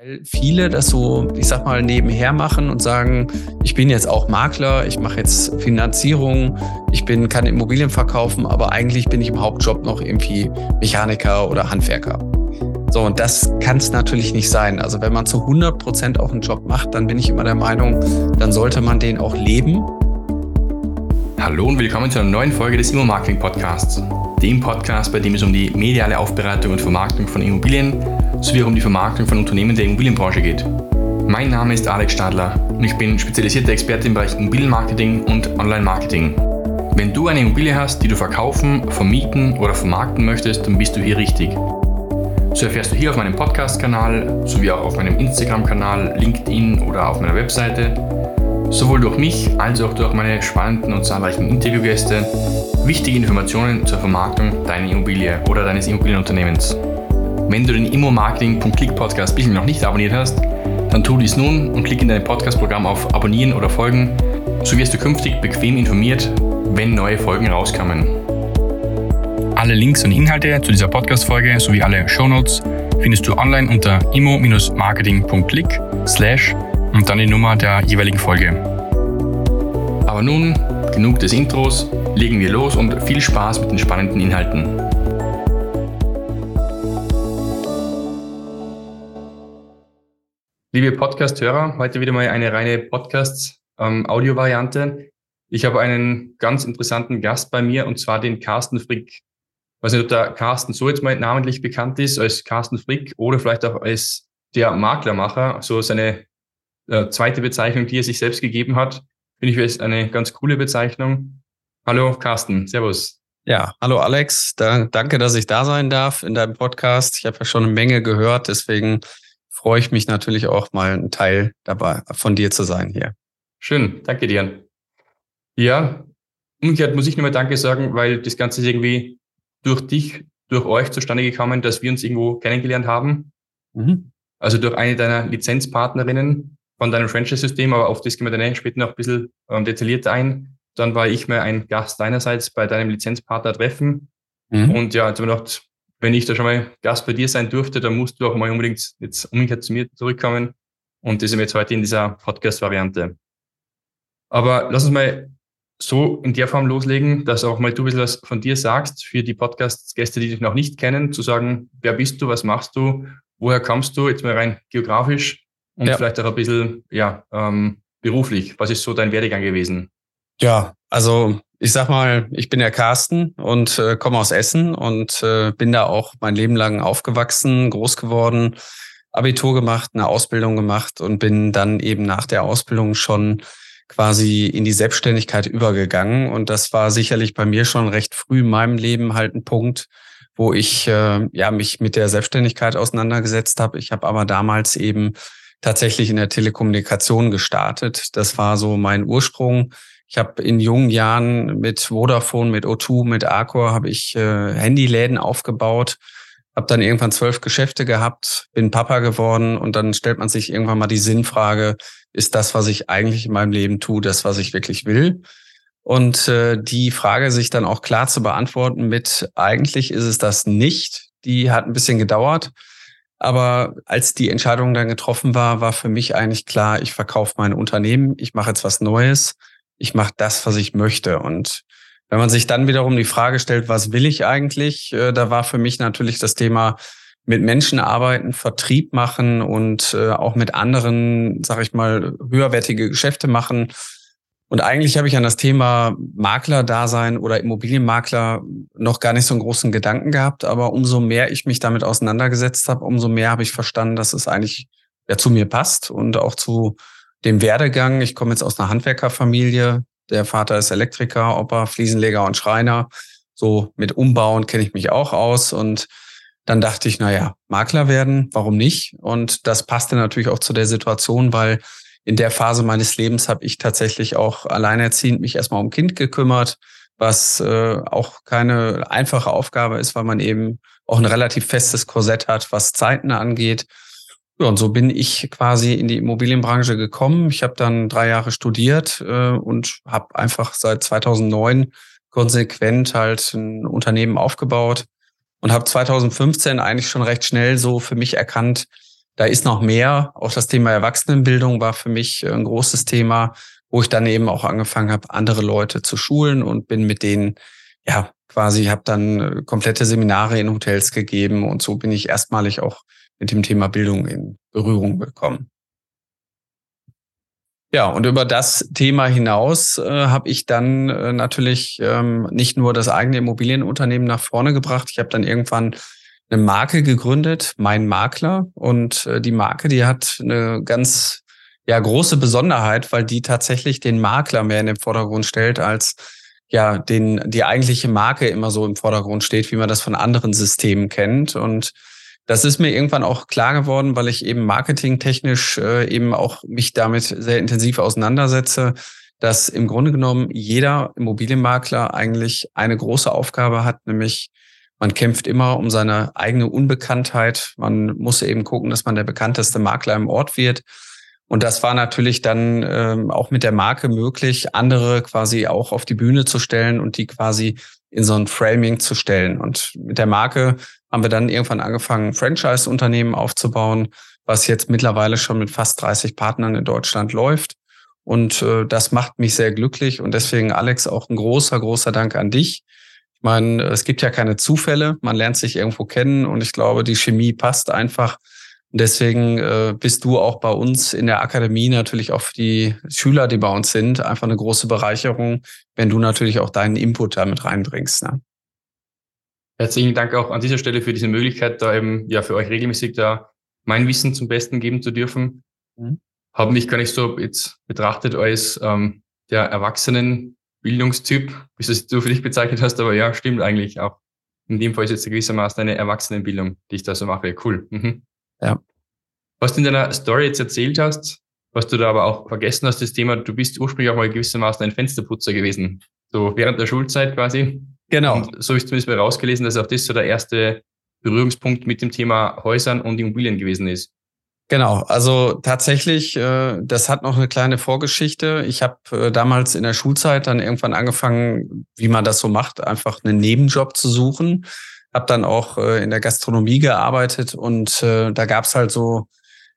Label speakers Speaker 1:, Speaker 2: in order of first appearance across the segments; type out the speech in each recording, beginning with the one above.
Speaker 1: Weil viele das so, ich sag mal, nebenher machen und sagen, ich bin jetzt auch Makler, ich mache jetzt Finanzierung, ich bin, kann Immobilien verkaufen, aber eigentlich bin ich im Hauptjob noch irgendwie Mechaniker oder Handwerker. So, und das kann es natürlich nicht sein. Also wenn man zu 100 Prozent auch einen Job macht, dann bin ich immer der Meinung, dann sollte man den auch leben.
Speaker 2: Hallo und willkommen zu einer neuen Folge des Immo-Marketing Podcasts. Dem Podcast, bei dem es um die mediale Aufbereitung und Vermarktung von Immobilien sowie um die Vermarktung von Unternehmen der Immobilienbranche geht. Mein Name ist Alex Stadler und ich bin spezialisierter Experte im Bereich Immobilienmarketing und Online-Marketing. Wenn du eine Immobilie hast, die du verkaufen, vermieten oder vermarkten möchtest, dann bist du hier richtig. So erfährst du hier auf meinem Podcast-Kanal sowie auch auf meinem Instagram-Kanal, LinkedIn oder auf meiner Webseite sowohl durch mich als auch durch meine spannenden und zahlreichen Interviewgäste wichtige Informationen zur Vermarktung deiner Immobilie oder deines Immobilienunternehmens. Wenn du den Immo-Marketing.click Podcast bisher noch nicht abonniert hast, dann tu dies nun und klick in dein Podcast-Programm auf Abonnieren oder Folgen. So wirst du künftig bequem informiert, wenn neue Folgen rauskommen. Alle Links und Inhalte zu dieser Podcast-Folge sowie alle Shownotes findest du online unter immo-marketing.click slash und dann die Nummer der jeweiligen Folge. Aber nun, genug des Intros, legen wir los und viel Spaß mit den spannenden Inhalten. Liebe Podcast-Hörer, heute wieder mal eine reine Podcast-Audio-Variante. Ähm, ich habe einen ganz interessanten Gast bei mir und zwar den Carsten Frick. Ich weiß nicht, ob der Carsten so jetzt mal namentlich bekannt ist als Carsten Frick oder vielleicht auch als der Maklermacher, so seine äh, zweite Bezeichnung, die er sich selbst gegeben hat. Finde ich eine ganz coole Bezeichnung. Hallo Carsten, Servus.
Speaker 1: Ja, hallo Alex, da, danke, dass ich da sein darf in deinem Podcast. Ich habe ja schon eine Menge gehört, deswegen freue ich mich natürlich auch mal ein Teil dabei von dir zu sein hier.
Speaker 2: Schön, danke dir. Ja, umgekehrt muss ich nur mal Danke sagen, weil das Ganze ist irgendwie durch dich, durch euch zustande gekommen, dass wir uns irgendwo kennengelernt haben. Mhm. Also durch eine deiner Lizenzpartnerinnen von deinem Franchise-System, aber auf das gehen wir dann später noch ein bisschen ähm, detaillierter ein. Dann war ich mal ein Gast deinerseits bei deinem Lizenzpartner treffen. Mhm. Und ja, jetzt haben wir gedacht, wenn ich da schon mal Gast bei dir sein durfte, dann musst du auch mal unbedingt jetzt umgekehrt zu mir zurückkommen. Und das sind wir jetzt heute in dieser Podcast-Variante. Aber lass uns mal so in der Form loslegen, dass auch mal du ein bisschen was von dir sagst, für die Podcast-Gäste, die dich noch nicht kennen, zu sagen, wer bist du, was machst du, woher kommst du, jetzt mal rein geografisch und ja. vielleicht auch ein bisschen, ja, ähm, beruflich. Was ist so dein Werdegang gewesen?
Speaker 1: Ja, also ich sag mal, ich bin der Carsten und äh, komme aus Essen und äh, bin da auch mein Leben lang aufgewachsen, groß geworden, Abitur gemacht, eine Ausbildung gemacht und bin dann eben nach der Ausbildung schon quasi in die Selbstständigkeit übergegangen. Und das war sicherlich bei mir schon recht früh in meinem Leben halt ein Punkt, wo ich äh, ja mich mit der Selbstständigkeit auseinandergesetzt habe. Ich habe aber damals eben tatsächlich in der Telekommunikation gestartet. Das war so mein Ursprung. Ich habe in jungen Jahren mit Vodafone, mit O2, mit Arcor habe ich äh, Handyläden aufgebaut, habe dann irgendwann zwölf Geschäfte gehabt, bin Papa geworden und dann stellt man sich irgendwann mal die Sinnfrage, ist das, was ich eigentlich in meinem Leben tue, das, was ich wirklich will? Und äh, die Frage sich dann auch klar zu beantworten mit, eigentlich ist es das nicht, die hat ein bisschen gedauert. Aber als die Entscheidung dann getroffen war, war für mich eigentlich klar, ich verkaufe mein Unternehmen, ich mache jetzt was Neues ich mache das, was ich möchte. Und wenn man sich dann wiederum die Frage stellt, was will ich eigentlich, äh, da war für mich natürlich das Thema mit Menschen arbeiten, Vertrieb machen und äh, auch mit anderen, sag ich mal, höherwertige Geschäfte machen. Und eigentlich habe ich an das Thema Makler-Dasein oder Immobilienmakler noch gar nicht so einen großen Gedanken gehabt. Aber umso mehr ich mich damit auseinandergesetzt habe, umso mehr habe ich verstanden, dass es eigentlich ja zu mir passt und auch zu dem Werdegang. Ich komme jetzt aus einer Handwerkerfamilie. Der Vater ist Elektriker, Opa, Fliesenleger und Schreiner. So mit Umbauen kenne ich mich auch aus. Und dann dachte ich, na ja, Makler werden, warum nicht? Und das passte natürlich auch zu der Situation, weil in der Phase meines Lebens habe ich tatsächlich auch alleinerziehend mich erstmal um Kind gekümmert, was äh, auch keine einfache Aufgabe ist, weil man eben auch ein relativ festes Korsett hat, was Zeiten angeht. Ja, und so bin ich quasi in die Immobilienbranche gekommen. Ich habe dann drei Jahre studiert äh, und habe einfach seit 2009 konsequent halt ein Unternehmen aufgebaut und habe 2015 eigentlich schon recht schnell so für mich erkannt, da ist noch mehr. Auch das Thema Erwachsenenbildung war für mich ein großes Thema, wo ich dann eben auch angefangen habe, andere Leute zu schulen und bin mit denen, ja, quasi, habe dann komplette Seminare in Hotels gegeben und so bin ich erstmalig auch mit dem Thema Bildung in Berührung gekommen. Ja, und über das Thema hinaus äh, habe ich dann äh, natürlich ähm, nicht nur das eigene Immobilienunternehmen nach vorne gebracht. Ich habe dann irgendwann eine Marke gegründet, Mein Makler. Und äh, die Marke, die hat eine ganz ja, große Besonderheit, weil die tatsächlich den Makler mehr in den Vordergrund stellt, als ja, den, die eigentliche Marke immer so im Vordergrund steht, wie man das von anderen Systemen kennt. Und das ist mir irgendwann auch klar geworden, weil ich eben marketingtechnisch äh, eben auch mich damit sehr intensiv auseinandersetze, dass im Grunde genommen jeder Immobilienmakler eigentlich eine große Aufgabe hat, nämlich man kämpft immer um seine eigene Unbekanntheit. Man muss eben gucken, dass man der bekannteste Makler im Ort wird. Und das war natürlich dann ähm, auch mit der Marke möglich, andere quasi auch auf die Bühne zu stellen und die quasi in so ein Framing zu stellen. Und mit der Marke haben wir dann irgendwann angefangen, Franchise-Unternehmen aufzubauen, was jetzt mittlerweile schon mit fast 30 Partnern in Deutschland läuft. Und äh, das macht mich sehr glücklich. Und deswegen, Alex, auch ein großer, großer Dank an dich. Ich meine, es gibt ja keine Zufälle. Man lernt sich irgendwo kennen und ich glaube, die Chemie passt einfach. Und deswegen äh, bist du auch bei uns in der Akademie natürlich auch für die Schüler, die bei uns sind, einfach eine große Bereicherung, wenn du natürlich auch deinen Input damit reinbringst. Ne?
Speaker 2: Herzlichen Dank auch an dieser Stelle für diese Möglichkeit, da eben ja für euch regelmäßig da mein Wissen zum Besten geben zu dürfen. Mhm. Habe mich gar nicht so jetzt betrachtet als ähm, der Erwachsenenbildungstyp, wie du es du für dich bezeichnet hast, aber ja, stimmt eigentlich auch. In dem Fall ist jetzt gewissermaßen eine Erwachsenenbildung, die ich da so mache. Cool. Mhm. Ja. Was du in deiner Story jetzt erzählt hast, was du da aber auch vergessen hast, das Thema, du bist ursprünglich auch mal gewissermaßen ein Fensterputzer gewesen. So während der Schulzeit quasi. Genau. Und so ich zumindest mal rausgelesen, dass auch das so der erste Berührungspunkt mit dem Thema Häusern und Immobilien gewesen ist.
Speaker 1: Genau, also tatsächlich, äh, das hat noch eine kleine Vorgeschichte. Ich habe äh, damals in der Schulzeit dann irgendwann angefangen, wie man das so macht, einfach einen Nebenjob zu suchen. Hab dann auch äh, in der Gastronomie gearbeitet und äh, da gab's halt so,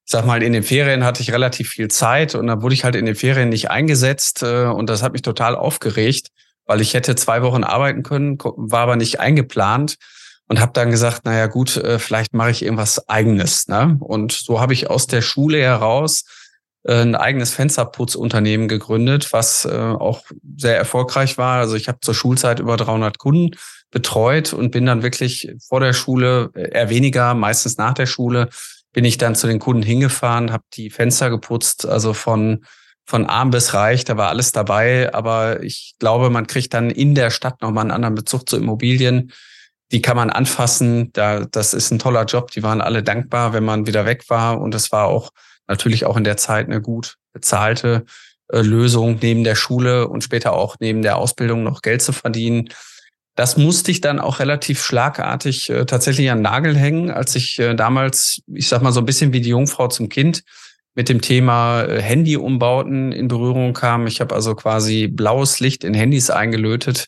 Speaker 1: ich sag mal, in den Ferien hatte ich relativ viel Zeit und da wurde ich halt in den Ferien nicht eingesetzt äh, und das hat mich total aufgeregt weil ich hätte zwei Wochen arbeiten können, war aber nicht eingeplant und habe dann gesagt, naja gut, äh, vielleicht mache ich irgendwas eigenes. Ne? Und so habe ich aus der Schule heraus äh, ein eigenes Fensterputzunternehmen gegründet, was äh, auch sehr erfolgreich war. Also ich habe zur Schulzeit über 300 Kunden betreut und bin dann wirklich vor der Schule, eher weniger, meistens nach der Schule, bin ich dann zu den Kunden hingefahren, habe die Fenster geputzt, also von von arm bis reich, da war alles dabei. Aber ich glaube, man kriegt dann in der Stadt nochmal einen anderen Bezug zu Immobilien. Die kann man anfassen. Da, das ist ein toller Job. Die waren alle dankbar, wenn man wieder weg war. Und es war auch natürlich auch in der Zeit eine gut bezahlte äh, Lösung, neben der Schule und später auch neben der Ausbildung noch Geld zu verdienen. Das musste ich dann auch relativ schlagartig äh, tatsächlich an Nagel hängen, als ich äh, damals, ich sag mal so ein bisschen wie die Jungfrau zum Kind, mit dem Thema äh, Handy-Umbauten in Berührung kam. Ich habe also quasi blaues Licht in Handys eingelötet.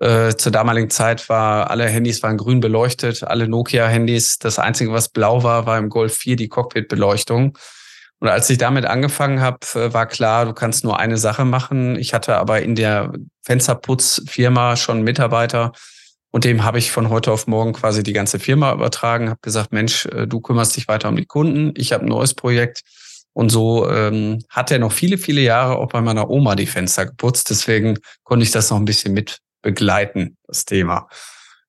Speaker 1: Äh, zur damaligen Zeit war alle Handys waren grün beleuchtet, alle Nokia-Handys. Das Einzige, was blau war, war im Golf 4 die Cockpit-Beleuchtung. Und als ich damit angefangen habe, äh, war klar, du kannst nur eine Sache machen. Ich hatte aber in der Fensterputzfirma schon Mitarbeiter und dem habe ich von heute auf morgen quasi die ganze Firma übertragen, habe gesagt, Mensch, äh, du kümmerst dich weiter um die Kunden, ich habe ein neues Projekt und so ähm, hat er noch viele, viele Jahre auch bei meiner Oma die Fenster geputzt. Deswegen konnte ich das noch ein bisschen mit begleiten, das Thema.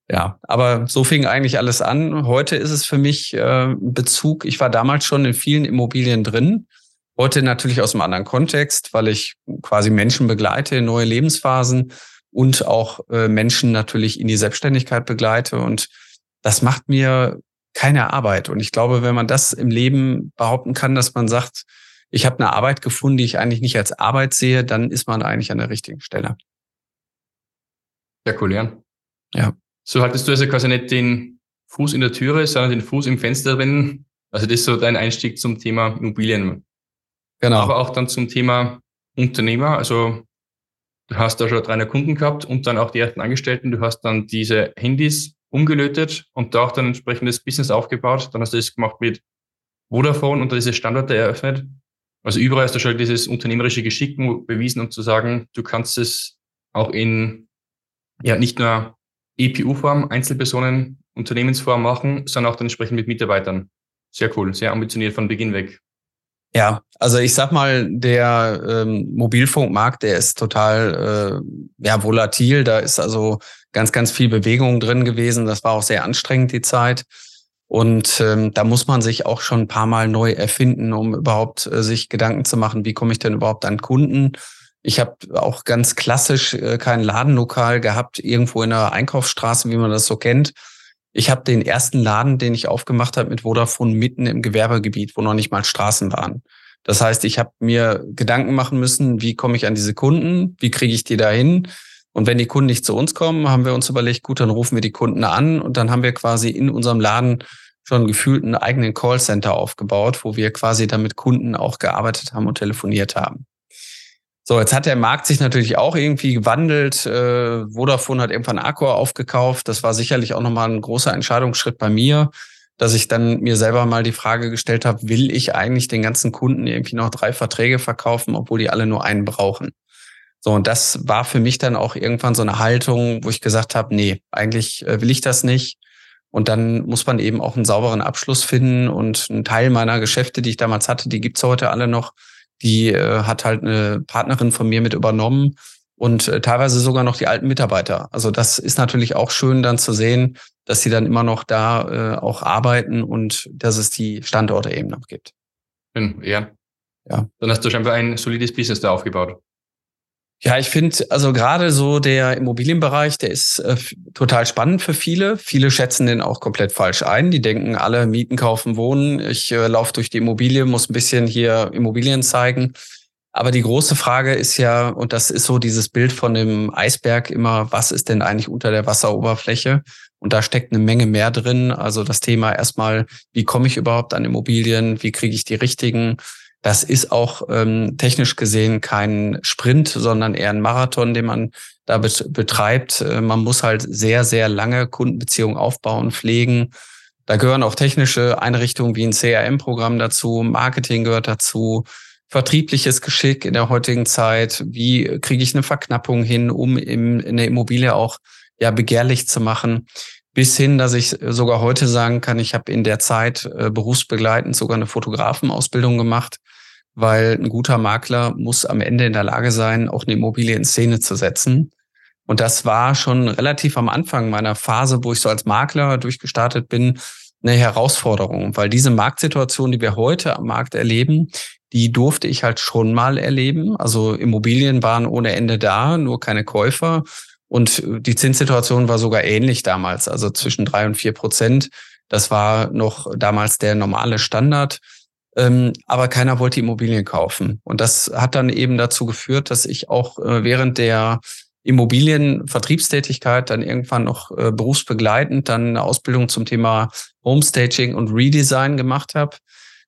Speaker 1: Ja, aber so fing eigentlich alles an. Heute ist es für mich äh, Bezug. Ich war damals schon in vielen Immobilien drin. Heute natürlich aus einem anderen Kontext, weil ich quasi Menschen begleite in neue Lebensphasen und auch äh, Menschen natürlich in die Selbstständigkeit begleite. Und das macht mir keine Arbeit. Und ich glaube, wenn man das im Leben behaupten kann, dass man sagt, ich habe eine Arbeit gefunden, die ich eigentlich nicht als Arbeit sehe, dann ist man eigentlich an der richtigen Stelle.
Speaker 2: Ja, cool, Jan. Ja. So hattest du also quasi nicht den Fuß in der Türe, sondern den Fuß im Fenster drin. Also das ist so dein Einstieg zum Thema Immobilien. Genau. Aber auch dann zum Thema Unternehmer. Also du hast da schon 300 Kunden gehabt und dann auch die ersten Angestellten. Du hast dann diese Handys umgelötet und da auch dann entsprechendes Business aufgebaut. Dann hast du das gemacht mit Vodafone unter diese Standorte eröffnet. Also überall hast du schon dieses unternehmerische Geschick bewiesen, um zu sagen, du kannst es auch in, ja, nicht nur EPU-Form, Einzelpersonen, Unternehmensform machen, sondern auch dann entsprechend mit Mitarbeitern. Sehr cool, sehr ambitioniert von Beginn weg.
Speaker 1: Ja, also ich sag mal, der ähm, Mobilfunkmarkt, der ist total äh, ja, volatil. Da ist also ganz, ganz viel Bewegung drin gewesen. Das war auch sehr anstrengend, die Zeit. Und ähm, da muss man sich auch schon ein paar Mal neu erfinden, um überhaupt äh, sich Gedanken zu machen, wie komme ich denn überhaupt an Kunden. Ich habe auch ganz klassisch äh, kein Ladenlokal gehabt, irgendwo in der Einkaufsstraße, wie man das so kennt. Ich habe den ersten Laden, den ich aufgemacht habe mit Vodafone, mitten im Gewerbegebiet, wo noch nicht mal Straßen waren. Das heißt, ich habe mir Gedanken machen müssen, wie komme ich an diese Kunden, wie kriege ich die dahin, und wenn die Kunden nicht zu uns kommen, haben wir uns überlegt, gut, dann rufen wir die Kunden an und dann haben wir quasi in unserem Laden schon gefühlt einen eigenen Callcenter aufgebaut, wo wir quasi damit Kunden auch gearbeitet haben und telefoniert haben. So, jetzt hat der Markt sich natürlich auch irgendwie gewandelt. Äh, Vodafone hat irgendwann Accor aufgekauft. Das war sicherlich auch nochmal ein großer Entscheidungsschritt bei mir, dass ich dann mir selber mal die Frage gestellt habe, will ich eigentlich den ganzen Kunden irgendwie noch drei Verträge verkaufen, obwohl die alle nur einen brauchen? So, und das war für mich dann auch irgendwann so eine Haltung, wo ich gesagt habe, nee, eigentlich äh, will ich das nicht. Und dann muss man eben auch einen sauberen Abschluss finden. Und ein Teil meiner Geschäfte, die ich damals hatte, die gibt's heute alle noch. Die äh, hat halt eine Partnerin von mir mit übernommen und äh, teilweise sogar noch die alten Mitarbeiter. Also das ist natürlich auch schön dann zu sehen, dass sie dann immer noch da äh, auch arbeiten und dass es die Standorte eben noch gibt.
Speaker 2: Ja. Ja. Dann hast du scheinbar ein solides Business da aufgebaut.
Speaker 1: Ja, ich finde, also gerade so der Immobilienbereich, der ist äh, total spannend für viele. Viele schätzen den auch komplett falsch ein. Die denken, alle Mieten, kaufen, wohnen. Ich äh, laufe durch die Immobilie, muss ein bisschen hier Immobilien zeigen. Aber die große Frage ist ja, und das ist so dieses Bild von dem Eisberg immer, was ist denn eigentlich unter der Wasseroberfläche? Und da steckt eine Menge mehr drin. Also das Thema erstmal, wie komme ich überhaupt an Immobilien? Wie kriege ich die richtigen? Das ist auch ähm, technisch gesehen kein Sprint, sondern eher ein Marathon, den man da betreibt. Äh, man muss halt sehr, sehr lange Kundenbeziehungen aufbauen, pflegen. Da gehören auch technische Einrichtungen wie ein CRM-Programm dazu, Marketing gehört dazu, vertriebliches Geschick in der heutigen Zeit. Wie kriege ich eine Verknappung hin, um im, in der Immobilie auch ja begehrlich zu machen? Bis hin, dass ich sogar heute sagen kann, ich habe in der Zeit äh, berufsbegleitend sogar eine Fotografenausbildung gemacht weil ein guter Makler muss am Ende in der Lage sein, auch eine Immobilie in Szene zu setzen. Und das war schon relativ am Anfang meiner Phase, wo ich so als Makler durchgestartet bin, eine Herausforderung, weil diese Marktsituation, die wir heute am Markt erleben, die durfte ich halt schon mal erleben. Also Immobilien waren ohne Ende da, nur keine Käufer. Und die Zinssituation war sogar ähnlich damals, also zwischen drei und vier Prozent. Das war noch damals der normale Standard. Ähm, aber keiner wollte Immobilien kaufen. Und das hat dann eben dazu geführt, dass ich auch äh, während der Immobilienvertriebstätigkeit dann irgendwann noch äh, berufsbegleitend dann eine Ausbildung zum Thema Homestaging und Redesign gemacht habe.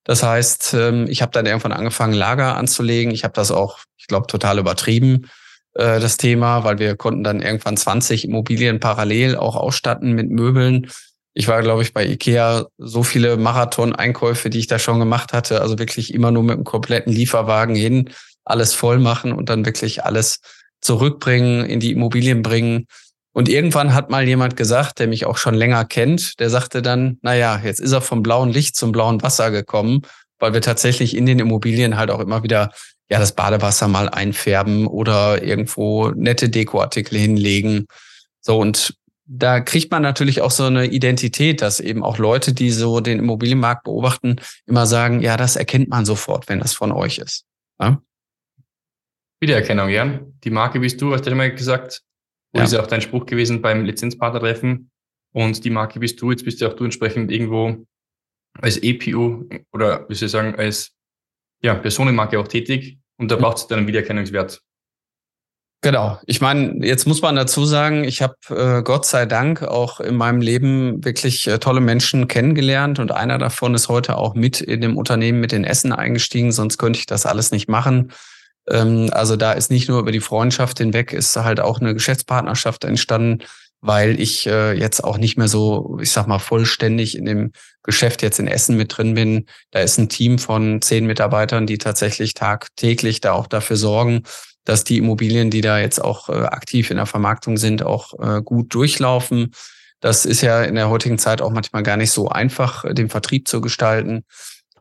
Speaker 1: Das heißt, ähm, ich habe dann irgendwann angefangen, Lager anzulegen. Ich habe das auch, ich glaube, total übertrieben, äh, das Thema, weil wir konnten dann irgendwann 20 Immobilien parallel auch ausstatten mit Möbeln ich war, glaube ich, bei Ikea so viele Marathon-Einkäufe, die ich da schon gemacht hatte. Also wirklich immer nur mit einem kompletten Lieferwagen hin, alles voll machen und dann wirklich alles zurückbringen, in die Immobilien bringen. Und irgendwann hat mal jemand gesagt, der mich auch schon länger kennt, der sagte dann, na ja, jetzt ist er vom blauen Licht zum blauen Wasser gekommen, weil wir tatsächlich in den Immobilien halt auch immer wieder ja das Badewasser mal einfärben oder irgendwo nette Dekoartikel hinlegen. So und da kriegt man natürlich auch so eine Identität, dass eben auch Leute, die so den Immobilienmarkt beobachten, immer sagen, ja, das erkennt man sofort, wenn das von euch ist. Ja?
Speaker 2: Wiedererkennung, ja. Die Marke bist du, hast du mal gesagt. Und ja. ist ja auch dein Spruch gewesen beim Lizenzpartnertreffen. Und die Marke bist du, jetzt bist ja auch du entsprechend irgendwo als EPU oder wie soll ich sagen, als ja, Personenmarke auch tätig. Und da braucht es dann einen Wiedererkennungswert.
Speaker 1: Genau. Ich meine, jetzt muss man dazu sagen, ich habe äh, Gott sei Dank auch in meinem Leben wirklich äh, tolle Menschen kennengelernt und einer davon ist heute auch mit in dem Unternehmen mit den Essen eingestiegen, sonst könnte ich das alles nicht machen. Ähm, also da ist nicht nur über die Freundschaft hinweg, ist halt auch eine Geschäftspartnerschaft entstanden, weil ich äh, jetzt auch nicht mehr so, ich sag mal, vollständig in dem Geschäft jetzt in Essen mit drin bin. Da ist ein Team von zehn Mitarbeitern, die tatsächlich tagtäglich da auch dafür sorgen, dass die Immobilien, die da jetzt auch äh, aktiv in der Vermarktung sind, auch äh, gut durchlaufen. Das ist ja in der heutigen Zeit auch manchmal gar nicht so einfach, äh, den Vertrieb zu gestalten.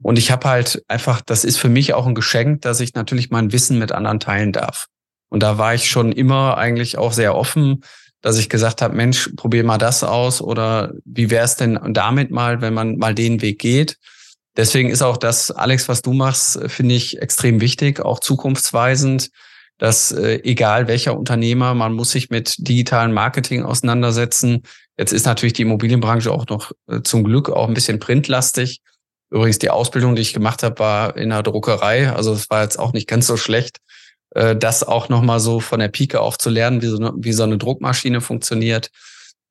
Speaker 1: Und ich habe halt einfach, das ist für mich auch ein Geschenk, dass ich natürlich mein Wissen mit anderen teilen darf. Und da war ich schon immer eigentlich auch sehr offen, dass ich gesagt habe, Mensch, probier mal das aus oder wie wäre es denn damit mal, wenn man mal den Weg geht. Deswegen ist auch das, Alex, was du machst, finde ich extrem wichtig, auch zukunftsweisend, dass äh, egal welcher Unternehmer, man muss sich mit digitalen Marketing auseinandersetzen. Jetzt ist natürlich die Immobilienbranche auch noch äh, zum Glück auch ein bisschen printlastig. Übrigens, die Ausbildung, die ich gemacht habe, war in der Druckerei. Also es war jetzt auch nicht ganz so schlecht, äh, das auch nochmal so von der Pike auf zu lernen, wie so, eine, wie so eine Druckmaschine funktioniert.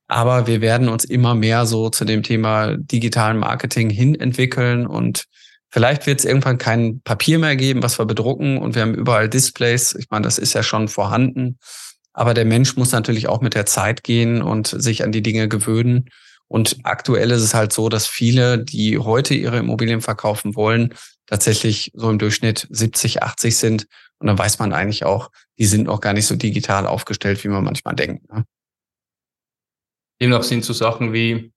Speaker 1: Aber wir werden uns immer mehr so zu dem Thema digitalen Marketing hin entwickeln und vielleicht wird es irgendwann kein Papier mehr geben, was wir bedrucken und wir haben überall Displays. Ich meine, das ist ja schon vorhanden. Aber der Mensch muss natürlich auch mit der Zeit gehen und sich an die Dinge gewöhnen. Und aktuell ist es halt so, dass viele, die heute ihre Immobilien verkaufen wollen, tatsächlich so im Durchschnitt 70, 80 sind. Und dann weiß man eigentlich auch, die sind noch gar nicht so digital aufgestellt, wie man manchmal denkt. Ne?
Speaker 2: Demnach sind so Sachen wie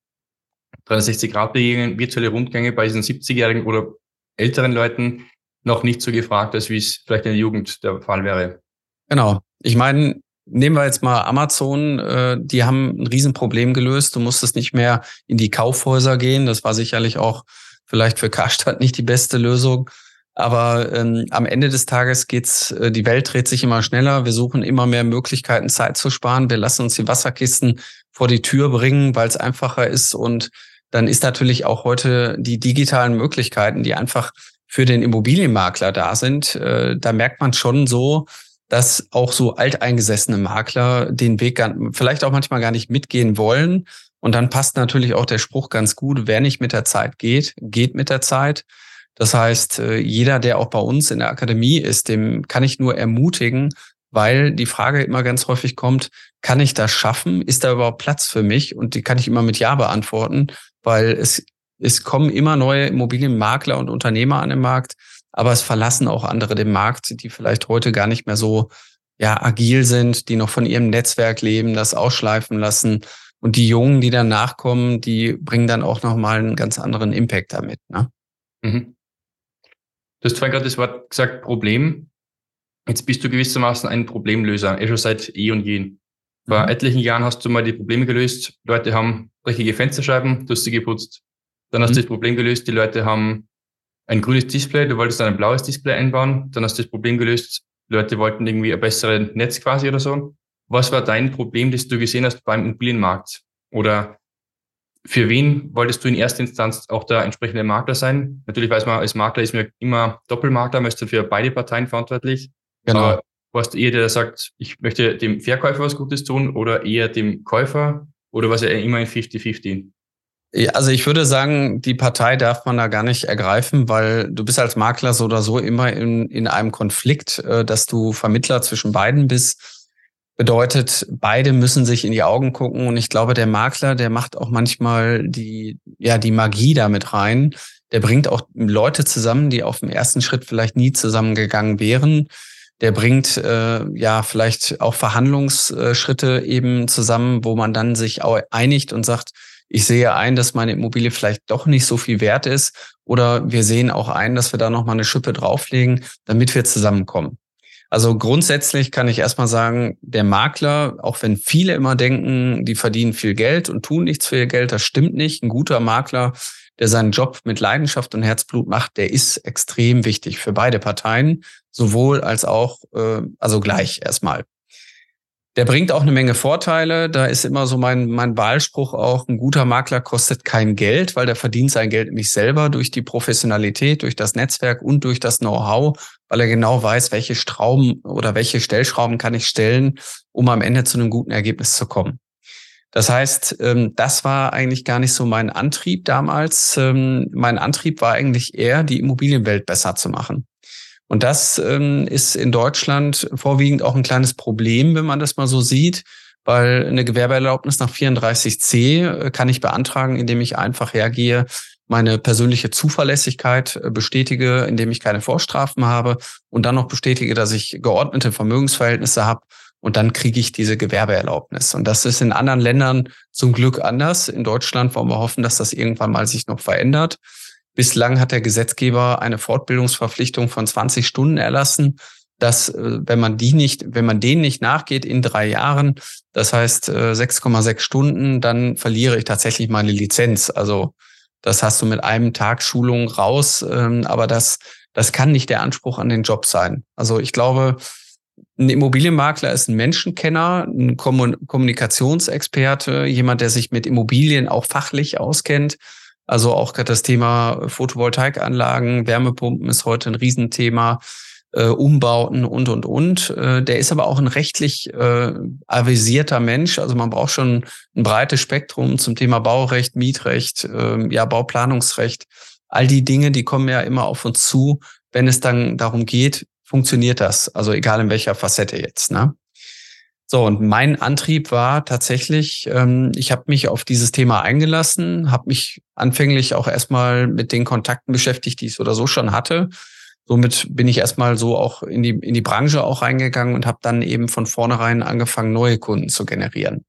Speaker 2: 360-Grad-Bewegungen, virtuelle Rundgänge bei diesen 70-Jährigen oder älteren Leuten noch nicht so gefragt, als wie es vielleicht in der Jugend der Fall wäre.
Speaker 1: Genau. Ich meine, Nehmen wir jetzt mal Amazon, äh, die haben ein Riesenproblem gelöst. Du musstest nicht mehr in die Kaufhäuser gehen. Das war sicherlich auch vielleicht für Karstadt nicht die beste Lösung. Aber ähm, am Ende des Tages geht's, äh, die Welt dreht sich immer schneller. Wir suchen immer mehr Möglichkeiten, Zeit zu sparen. Wir lassen uns die Wasserkisten vor die Tür bringen, weil es einfacher ist. Und dann ist natürlich auch heute die digitalen Möglichkeiten, die einfach für den Immobilienmakler da sind. Äh, da merkt man schon so, dass auch so alteingesessene Makler den Weg vielleicht auch manchmal gar nicht mitgehen wollen. Und dann passt natürlich auch der Spruch ganz gut, wer nicht mit der Zeit geht, geht mit der Zeit. Das heißt, äh, jeder, der auch bei uns in der Akademie ist, dem kann ich nur ermutigen, weil die Frage immer ganz häufig kommt, kann ich das schaffen? Ist da überhaupt Platz für mich? Und die kann ich immer mit Ja beantworten, weil es, es kommen immer neue Immobilienmakler und Unternehmer an den Markt, aber es verlassen auch andere den Markt, die vielleicht heute gar nicht mehr so ja, agil sind, die noch von ihrem Netzwerk leben, das ausschleifen lassen. Und die Jungen, die dann nachkommen, die bringen dann auch nochmal einen ganz anderen Impact damit. Ne? Mhm.
Speaker 2: Du hast vorhin gerade das Wort gesagt, Problem. Jetzt bist du gewissermaßen ein Problemlöser, eh schon seit eh und je. Vor mhm. etlichen Jahren hast du mal die Probleme gelöst. Leute haben dreckige Fensterscheiben, du hast sie geputzt. Dann hast mhm. du das Problem gelöst, die Leute haben ein grünes Display, du wolltest ein blaues Display einbauen, dann hast du das Problem gelöst, Leute wollten irgendwie ein besseres Netz quasi oder so. Was war dein Problem, das du gesehen hast beim Immobilienmarkt? Oder für wen wolltest du in erster Instanz auch der entsprechende Makler sein? Natürlich weiß man, als Makler ist man immer Doppelmakler, man ist für beide Parteien verantwortlich. Genau. Aber warst du eher der, der sagt, ich möchte dem Verkäufer was Gutes tun oder eher dem Käufer? Oder was ja immer ein 50-50?
Speaker 1: Also ich würde sagen, die Partei darf man da gar nicht ergreifen, weil du bist als Makler so oder so immer in, in einem Konflikt, äh, dass du Vermittler zwischen beiden bist. Bedeutet, beide müssen sich in die Augen gucken. Und ich glaube, der Makler, der macht auch manchmal die, ja, die Magie damit rein. Der bringt auch Leute zusammen, die auf dem ersten Schritt vielleicht nie zusammengegangen wären. Der bringt äh, ja vielleicht auch Verhandlungsschritte eben zusammen, wo man dann sich einigt und sagt, ich sehe ein, dass meine Immobilie vielleicht doch nicht so viel wert ist oder wir sehen auch ein, dass wir da noch mal eine Schippe drauflegen, damit wir zusammenkommen. Also grundsätzlich kann ich erstmal sagen, der Makler, auch wenn viele immer denken, die verdienen viel Geld und tun nichts für ihr Geld, das stimmt nicht. Ein guter Makler, der seinen Job mit Leidenschaft und Herzblut macht, der ist extrem wichtig für beide Parteien, sowohl als auch, äh, also gleich erstmal. Der bringt auch eine Menge Vorteile. Da ist immer so mein, mein Wahlspruch auch, ein guter Makler kostet kein Geld, weil der verdient sein Geld nämlich selber durch die Professionalität, durch das Netzwerk und durch das Know-how, weil er genau weiß, welche Schrauben oder welche Stellschrauben kann ich stellen, um am Ende zu einem guten Ergebnis zu kommen. Das heißt, ähm, das war eigentlich gar nicht so mein Antrieb damals. Ähm, mein Antrieb war eigentlich eher, die Immobilienwelt besser zu machen. Und das ähm, ist in Deutschland vorwiegend auch ein kleines Problem, wenn man das mal so sieht, weil eine Gewerbeerlaubnis nach 34c äh, kann ich beantragen, indem ich einfach hergehe, meine persönliche Zuverlässigkeit äh, bestätige, indem ich keine Vorstrafen habe und dann noch bestätige, dass ich geordnete Vermögensverhältnisse habe und dann kriege ich diese Gewerbeerlaubnis. Und das ist in anderen Ländern zum Glück anders. In Deutschland wollen wir hoffen, dass das irgendwann mal sich noch verändert. Bislang hat der Gesetzgeber eine Fortbildungsverpflichtung von 20 Stunden erlassen dass äh, wenn man die nicht, wenn man denen nicht nachgeht in drei Jahren, das heißt 6,6 äh, Stunden, dann verliere ich tatsächlich meine Lizenz. Also das hast du mit einem Tag Schulung raus, ähm, aber das, das kann nicht der Anspruch an den Job sein. Also ich glaube, ein Immobilienmakler ist ein Menschenkenner, ein Kommunikationsexperte, jemand, der sich mit Immobilien auch fachlich auskennt. Also auch das Thema Photovoltaikanlagen, Wärmepumpen ist heute ein Riesenthema äh, Umbauten und, und, und. Äh, der ist aber auch ein rechtlich äh, avisierter Mensch. Also man braucht schon ein breites Spektrum zum Thema Baurecht, Mietrecht, äh, ja, Bauplanungsrecht. All die Dinge, die kommen ja immer auf uns zu, wenn es dann darum geht, funktioniert das? Also egal in welcher Facette jetzt. Ne? So, und mein Antrieb war tatsächlich, ähm, ich habe mich auf dieses Thema eingelassen, habe mich anfänglich auch erstmal mit den Kontakten beschäftigt, die ich oder so schon hatte somit bin ich erstmal so auch in die, in die Branche auch reingegangen und habe dann eben von vornherein angefangen, neue Kunden zu generieren.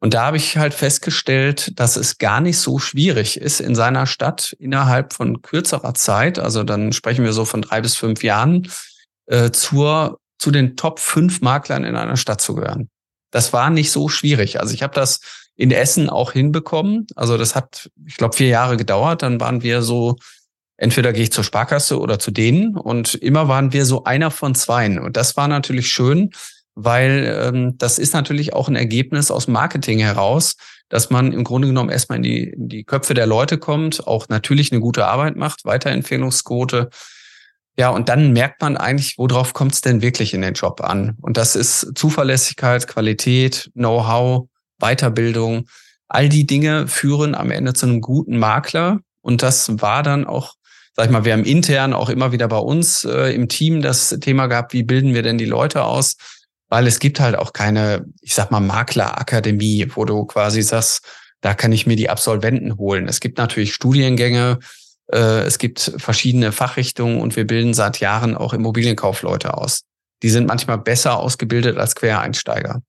Speaker 1: Und da habe ich halt festgestellt, dass es gar nicht so schwierig ist, in seiner Stadt innerhalb von kürzerer Zeit, also dann sprechen wir so von drei bis fünf Jahren, äh, zur, zu den Top fünf Maklern in einer Stadt zu gehören. Das war nicht so schwierig. Also ich habe das in Essen auch hinbekommen. Also das hat, ich glaube, vier Jahre gedauert. Dann waren wir so entweder gehe ich zur Sparkasse oder zu denen. Und immer waren wir so einer von zweien. Und das war natürlich schön, weil ähm, das ist natürlich auch ein Ergebnis aus Marketing heraus, dass man im Grunde genommen erstmal in die, in die Köpfe der Leute kommt, auch natürlich eine gute Arbeit macht, Weiterempfehlungsquote. Ja, und dann merkt man eigentlich, worauf kommt es denn wirklich in den Job an? Und das ist Zuverlässigkeit, Qualität, Know-how, Weiterbildung. All die Dinge führen am Ende zu einem guten Makler. Und das war dann auch sag ich mal, wir haben intern auch immer wieder bei uns äh, im Team das Thema gehabt, wie bilden wir denn die Leute aus? Weil es gibt halt auch keine, ich sag mal, Maklerakademie, wo du quasi sagst, da kann ich mir die Absolventen holen. Es gibt natürlich Studiengänge, es gibt verschiedene Fachrichtungen und wir bilden seit Jahren auch Immobilienkaufleute aus. Die sind manchmal besser ausgebildet als Quereinsteiger.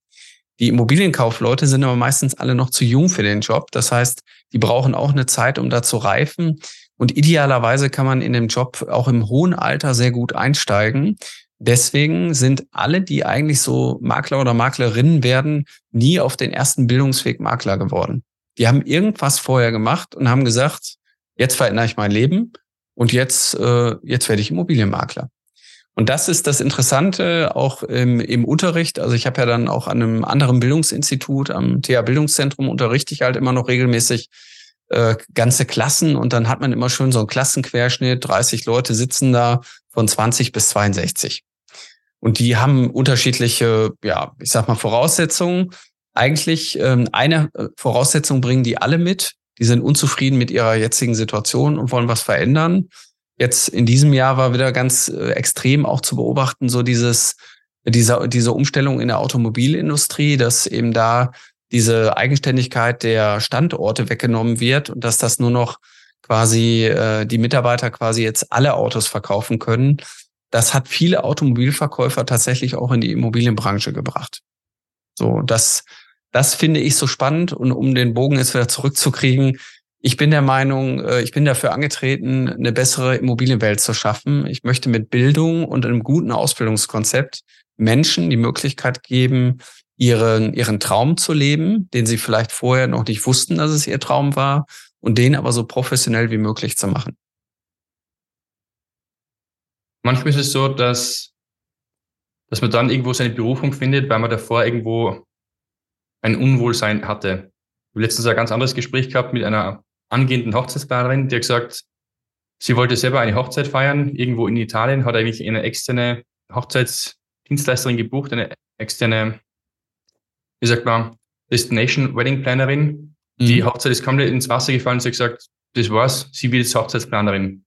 Speaker 1: Die Immobilienkaufleute sind aber meistens alle noch zu jung für den Job. Das heißt, die brauchen auch eine Zeit, um da zu reifen. Und idealerweise kann man in dem Job auch im hohen Alter sehr gut einsteigen. Deswegen sind alle, die eigentlich so Makler oder Maklerinnen werden, nie auf den ersten Bildungsweg Makler geworden. Die haben irgendwas vorher gemacht und haben gesagt, jetzt verändere ich mein Leben und jetzt, äh, jetzt werde ich Immobilienmakler. Und das ist das Interessante auch im, im Unterricht. Also ich habe ja dann auch an einem anderen Bildungsinstitut, am TH Bildungszentrum unterrichte ich halt immer noch regelmäßig äh, ganze Klassen und dann hat man immer schön so einen Klassenquerschnitt, 30 Leute sitzen da von 20 bis 62. Und die haben unterschiedliche, ja, ich sag mal, Voraussetzungen. Eigentlich ähm, eine äh, Voraussetzung bringen die alle mit. Die sind unzufrieden mit ihrer jetzigen Situation und wollen was verändern. Jetzt in diesem Jahr war wieder ganz äh, extrem auch zu beobachten, so dieses, diese, diese Umstellung in der Automobilindustrie, dass eben da diese Eigenständigkeit der Standorte weggenommen wird und dass das nur noch quasi äh, die Mitarbeiter quasi jetzt alle Autos verkaufen können. Das hat viele Automobilverkäufer tatsächlich auch in die Immobilienbranche gebracht. So, das, das finde ich so spannend und um den Bogen jetzt wieder zurückzukriegen, ich bin der Meinung, äh, ich bin dafür angetreten, eine bessere Immobilienwelt zu schaffen. Ich möchte mit Bildung und einem guten Ausbildungskonzept Menschen die Möglichkeit geben, ihren, ihren Traum zu leben, den sie vielleicht vorher noch nicht wussten, dass es ihr Traum war, und den aber so professionell wie möglich zu machen.
Speaker 2: Manchmal ist es so, dass, dass man dann irgendwo seine Berufung findet, weil man davor irgendwo ein Unwohlsein hatte. Ich habe letztens ein ganz anderes Gespräch gehabt mit einer angehenden Hochzeitsplanerin, die hat gesagt, sie wollte selber eine Hochzeit feiern, irgendwo in Italien, hat eigentlich eine externe Hochzeitsdienstleisterin gebucht, eine externe wie sagt man, Destination Wedding Plannerin. Mhm. Die Hochzeit ist komplett ins Wasser gefallen. Sie hat gesagt, das war's, sie wird jetzt Hochzeitsplanerin.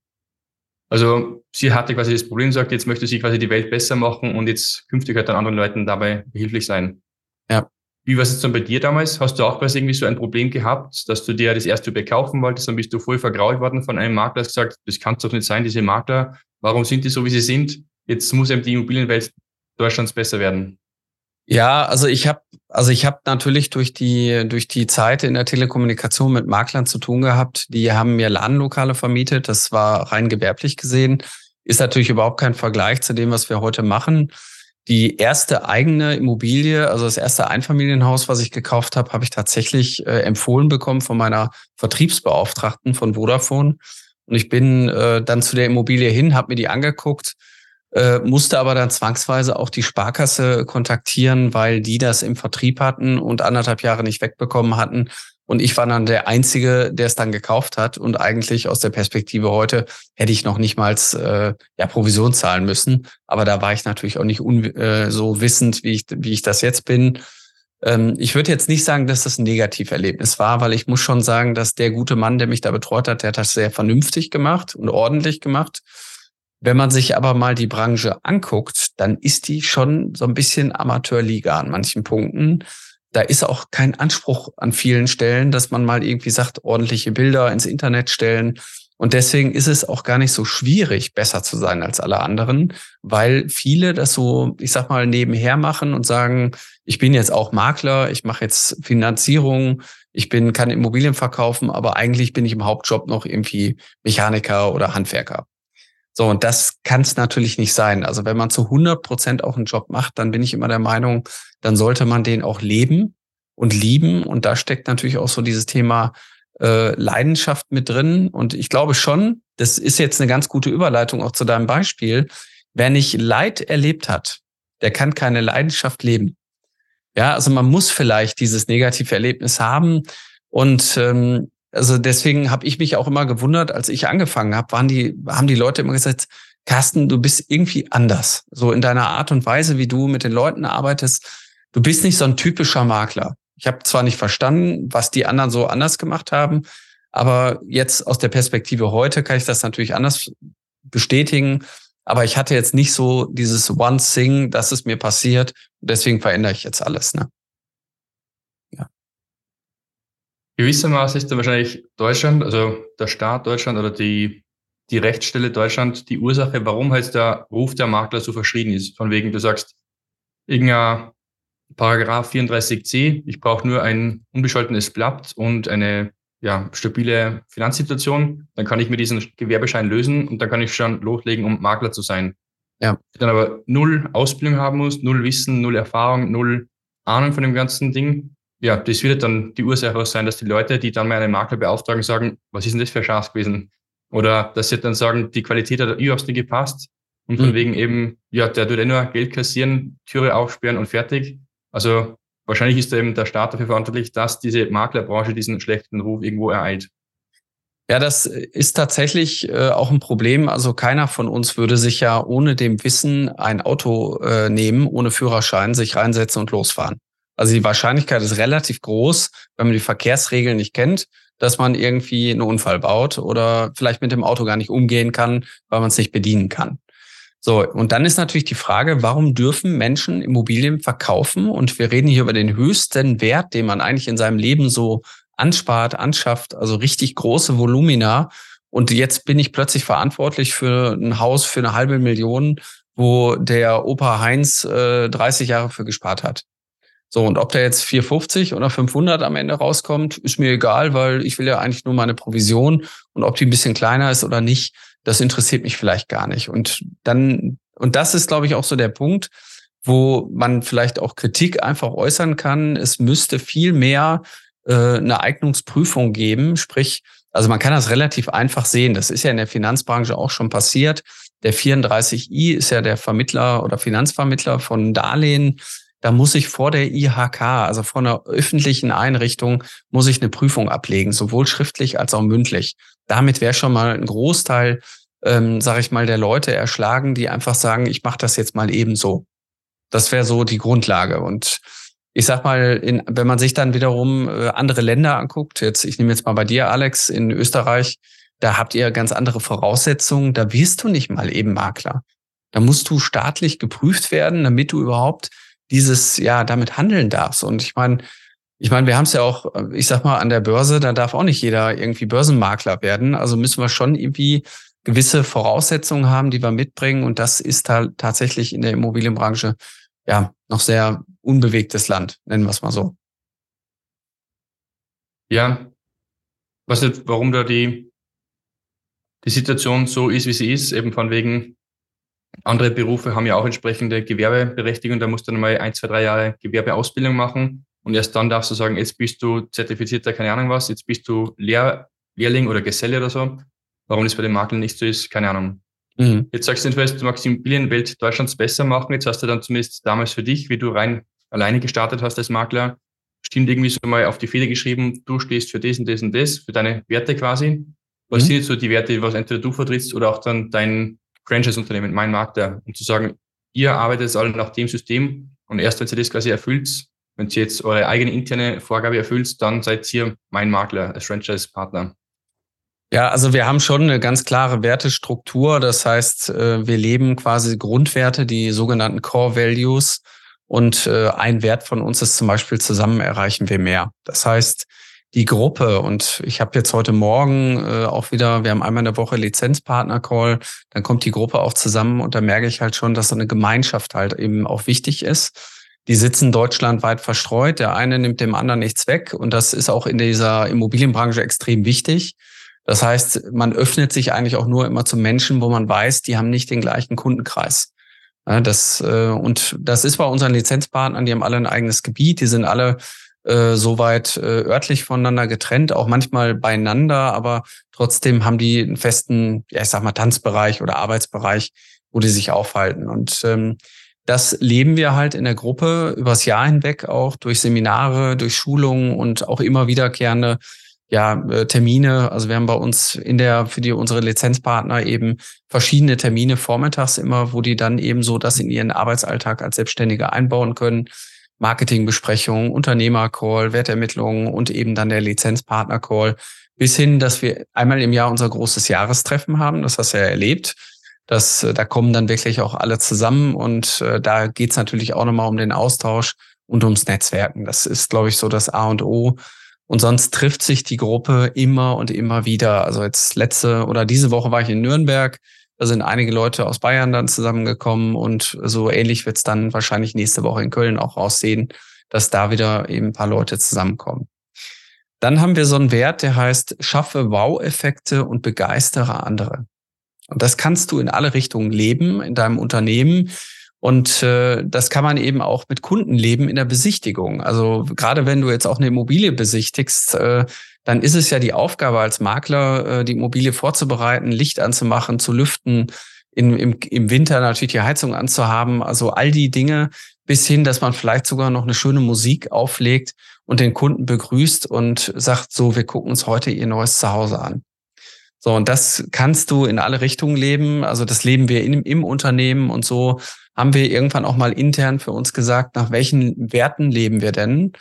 Speaker 2: Also sie hatte quasi das Problem, sagt, jetzt möchte sie quasi die Welt besser machen und jetzt künftig halt dann anderen Leuten dabei behilflich sein.
Speaker 1: Ja.
Speaker 2: Wie war es dann bei dir damals? Hast du auch quasi irgendwie so ein Problem gehabt, dass du dir das erste Objekt kaufen wolltest, dann bist du voll vergrault worden von einem Makler, hast gesagt, das kann doch nicht sein, diese Makler, warum sind die so, wie sie sind? Jetzt muss eben die Immobilienwelt Deutschlands besser werden.
Speaker 1: Ja, also ich habe also ich habe natürlich durch die durch die Zeit in der Telekommunikation mit Maklern zu tun gehabt. Die haben mir Ladenlokale vermietet. Das war rein gewerblich gesehen. Ist natürlich überhaupt kein Vergleich zu dem, was wir heute machen. Die erste eigene Immobilie, also das erste Einfamilienhaus, was ich gekauft habe, habe ich tatsächlich äh, empfohlen bekommen von meiner Vertriebsbeauftragten von Vodafone. Und ich bin äh, dann zu der Immobilie hin, habe mir die angeguckt, äh, musste aber dann zwangsweise auch die Sparkasse kontaktieren, weil die das im Vertrieb hatten und anderthalb Jahre nicht wegbekommen hatten. Und ich war dann der Einzige, der es dann gekauft hat. Und eigentlich aus der Perspektive heute hätte ich noch nicht mal äh, ja, Provision zahlen müssen. Aber da war ich natürlich auch nicht un äh, so wissend, wie ich, wie ich das jetzt bin. Ähm, ich würde jetzt nicht sagen, dass das ein Negativerlebnis war, weil ich muss schon sagen, dass der gute Mann, der mich da betreut hat, der hat das sehr vernünftig gemacht und ordentlich gemacht. Wenn man sich aber mal die Branche anguckt, dann ist die schon so ein bisschen Amateurliga an manchen Punkten. Da ist auch kein Anspruch an vielen Stellen, dass man mal irgendwie sagt, ordentliche Bilder ins Internet stellen. Und deswegen ist es auch gar nicht so schwierig, besser zu sein als alle anderen, weil viele das so, ich sag mal, nebenher machen und sagen, ich bin jetzt auch Makler, ich mache jetzt Finanzierung, ich bin, kann Immobilien verkaufen, aber eigentlich bin ich im Hauptjob noch irgendwie Mechaniker oder Handwerker. So, und das kann es natürlich nicht sein. Also wenn man zu 100 Prozent auch einen Job macht, dann bin ich immer der Meinung, dann sollte man den auch leben und lieben. Und da steckt natürlich auch so dieses Thema äh, Leidenschaft mit drin. Und ich glaube schon, das ist jetzt eine ganz gute Überleitung auch zu deinem Beispiel. Wer nicht Leid erlebt hat, der kann keine Leidenschaft leben. Ja, also man muss vielleicht dieses negative Erlebnis haben. Und ähm, also deswegen habe ich mich auch immer gewundert, als ich angefangen habe, waren die, haben die Leute immer gesagt, Carsten, du bist irgendwie anders. So in deiner Art und Weise, wie du mit den Leuten arbeitest. Du bist nicht so ein typischer Makler. Ich habe zwar nicht verstanden, was die anderen so anders gemacht haben, aber jetzt aus der Perspektive heute kann ich das natürlich anders bestätigen. Aber ich hatte jetzt nicht so dieses One Thing, dass es mir passiert. Deswegen verändere ich jetzt alles. Ne?
Speaker 2: Gewissermaßen ist dann wahrscheinlich Deutschland, also der Staat Deutschland oder die, die Rechtsstelle Deutschland die Ursache, warum halt der Ruf der Makler so verschrien ist. Von wegen, du sagst, irgendein Paragraph 34c, ich brauche nur ein unbescholtenes Blatt und eine ja, stabile Finanzsituation, dann kann ich mir diesen Gewerbeschein lösen und dann kann ich schon loslegen, um Makler zu sein. Ja. Dann aber null Ausbildung haben muss, null Wissen, null Erfahrung, null Ahnung von dem ganzen Ding ja, das wird dann die Ursache auch sein, dass die Leute, die dann mal einen Makler beauftragen, sagen, was ist denn das für ein Chance gewesen? Oder dass sie dann sagen, die Qualität hat überhaupt nicht gepasst. Und von mhm. wegen eben, ja, der tut eh nur Geld kassieren, Türe aufsperren und fertig. Also wahrscheinlich ist da eben der Staat dafür verantwortlich, dass diese Maklerbranche diesen schlechten Ruf irgendwo ereilt.
Speaker 1: Ja, das ist tatsächlich äh, auch ein Problem. Also keiner von uns würde sich ja ohne dem Wissen ein Auto äh, nehmen, ohne Führerschein, sich reinsetzen und losfahren. Also die Wahrscheinlichkeit ist relativ groß, wenn man die Verkehrsregeln nicht kennt, dass man irgendwie einen Unfall baut oder vielleicht mit dem Auto gar nicht umgehen kann, weil man es nicht bedienen kann. So, und dann ist natürlich die Frage, warum dürfen Menschen Immobilien verkaufen? Und wir reden hier über den höchsten Wert, den man eigentlich in seinem Leben so anspart, anschafft, also richtig große Volumina. Und jetzt bin ich plötzlich verantwortlich für ein Haus für eine halbe Million, wo der Opa Heinz äh, 30 Jahre für gespart hat. So, und ob der jetzt 450 oder 500 am Ende rauskommt, ist mir egal, weil ich will ja eigentlich nur meine Provision und ob die ein bisschen kleiner ist oder nicht, das interessiert mich vielleicht gar nicht. Und dann, und das ist, glaube ich, auch so der Punkt, wo man vielleicht auch Kritik einfach äußern kann. Es müsste viel mehr äh, eine Eignungsprüfung geben, sprich, also man kann das relativ einfach sehen. Das ist ja in der Finanzbranche auch schon passiert. Der 34i ist ja der Vermittler oder Finanzvermittler von Darlehen da muss ich vor der IHK, also vor einer öffentlichen Einrichtung, muss ich eine Prüfung ablegen, sowohl schriftlich als auch mündlich. Damit wäre schon mal ein Großteil, ähm, sage ich mal, der Leute erschlagen, die einfach sagen, ich mache das jetzt mal ebenso. Das wäre so die Grundlage. Und ich sag mal, in, wenn man sich dann wiederum äh, andere Länder anguckt, jetzt, ich nehme jetzt mal bei dir, Alex, in Österreich, da habt ihr ganz andere Voraussetzungen, da wirst du nicht mal eben Makler. Da musst du staatlich geprüft werden, damit du überhaupt dieses, ja, damit handeln darfst. Und ich meine, ich meine, wir haben es ja auch, ich sag mal, an der Börse, da darf auch nicht jeder irgendwie Börsenmakler werden. Also müssen wir schon irgendwie gewisse Voraussetzungen haben, die wir mitbringen. Und das ist halt tatsächlich in der Immobilienbranche ja noch sehr unbewegtes Land, nennen wir es mal so.
Speaker 2: Ja, was nicht, warum da die, die Situation so ist, wie sie ist, eben von wegen, andere Berufe haben ja auch entsprechende Gewerbeberechtigung, da musst du dann mal ein, zwei, drei Jahre Gewerbeausbildung machen und erst dann darfst du sagen, jetzt bist du zertifizierter, keine Ahnung was, jetzt bist du Lehr Lehrling oder Geselle oder so. Warum das bei den Maklern nicht so ist, keine Ahnung. Mhm. Jetzt sagst du du magst die Immobilienwelt Deutschlands besser machen. Jetzt hast du dann zumindest damals für dich, wie du rein alleine gestartet hast als Makler, stimmt irgendwie so mal auf die Feder geschrieben, du stehst für das und das und das, für deine Werte quasi. Was mhm. sind jetzt so die Werte, was entweder du vertrittst oder auch dann dein Franchise-Unternehmen, mein Makler, um zu sagen, ihr arbeitet alle nach dem System und erst wenn ihr das quasi erfüllt, wenn ihr jetzt eure eigene interne Vorgabe erfüllt, dann seid ihr mein Makler als Franchise-Partner.
Speaker 1: Ja, also wir haben schon eine ganz klare Wertestruktur. Das heißt, äh, wir leben quasi Grundwerte, die sogenannten Core Values. Und äh, ein Wert von uns ist zum Beispiel, zusammen erreichen wir mehr. Das heißt, die Gruppe und ich habe jetzt heute Morgen äh, auch wieder, wir haben einmal in der Woche Lizenzpartner-Call, dann kommt die Gruppe auch zusammen und da merke ich halt schon, dass so eine Gemeinschaft halt eben auch wichtig ist. Die sitzen deutschlandweit verstreut, der eine nimmt dem anderen nichts weg und das ist auch in dieser Immobilienbranche extrem wichtig. Das heißt, man öffnet sich eigentlich auch nur immer zu Menschen, wo man weiß, die haben nicht den gleichen Kundenkreis. Ja, das, äh, und das ist bei unseren Lizenzpartnern, die haben alle ein eigenes Gebiet, die sind alle äh, soweit äh, örtlich voneinander getrennt, auch manchmal beieinander, aber trotzdem haben die einen festen, ja, ich sag mal, Tanzbereich oder Arbeitsbereich, wo die sich aufhalten. Und ähm, das leben wir halt in der Gruppe übers Jahr hinweg auch durch Seminare, durch Schulungen und auch immer wiederkehrende ja, äh, Termine. Also wir haben bei uns in der, für die unsere Lizenzpartner eben verschiedene Termine vormittags immer, wo die dann eben so das in ihren Arbeitsalltag als Selbstständige einbauen können. Marketingbesprechungen, Unternehmercall, Wertermittlungen und eben dann der Lizenzpartner-Call. Bis hin, dass wir einmal im Jahr unser großes Jahrestreffen haben. Das hast du ja erlebt. Das, äh, da kommen dann wirklich auch alle zusammen und äh, da geht's natürlich auch nochmal um den Austausch und ums Netzwerken. Das ist, glaube ich, so das A und O und sonst trifft sich die Gruppe immer und immer wieder. Also jetzt letzte oder diese Woche war ich in Nürnberg. Da sind einige Leute aus Bayern dann zusammengekommen und so ähnlich wird es dann wahrscheinlich nächste Woche in Köln auch aussehen, dass da wieder eben ein paar Leute zusammenkommen. Dann haben wir so einen Wert, der heißt, schaffe Wow-Effekte und begeistere andere. Und das kannst du in alle Richtungen leben in deinem Unternehmen. Und äh, das kann man eben auch mit Kunden leben in der Besichtigung. Also gerade wenn du jetzt auch eine Immobilie besichtigst, äh, dann ist es ja die Aufgabe als Makler, äh, die Immobilie vorzubereiten, Licht anzumachen, zu lüften, in, im, im Winter natürlich die Heizung anzuhaben. Also all die Dinge bis hin, dass man vielleicht sogar noch eine schöne Musik auflegt und den Kunden begrüßt und sagt, so, wir gucken uns heute ihr neues Zuhause an. So, und das kannst du in alle Richtungen leben. Also das leben wir in, im Unternehmen und so haben wir irgendwann auch mal intern für uns gesagt, nach welchen Werten leben wir denn?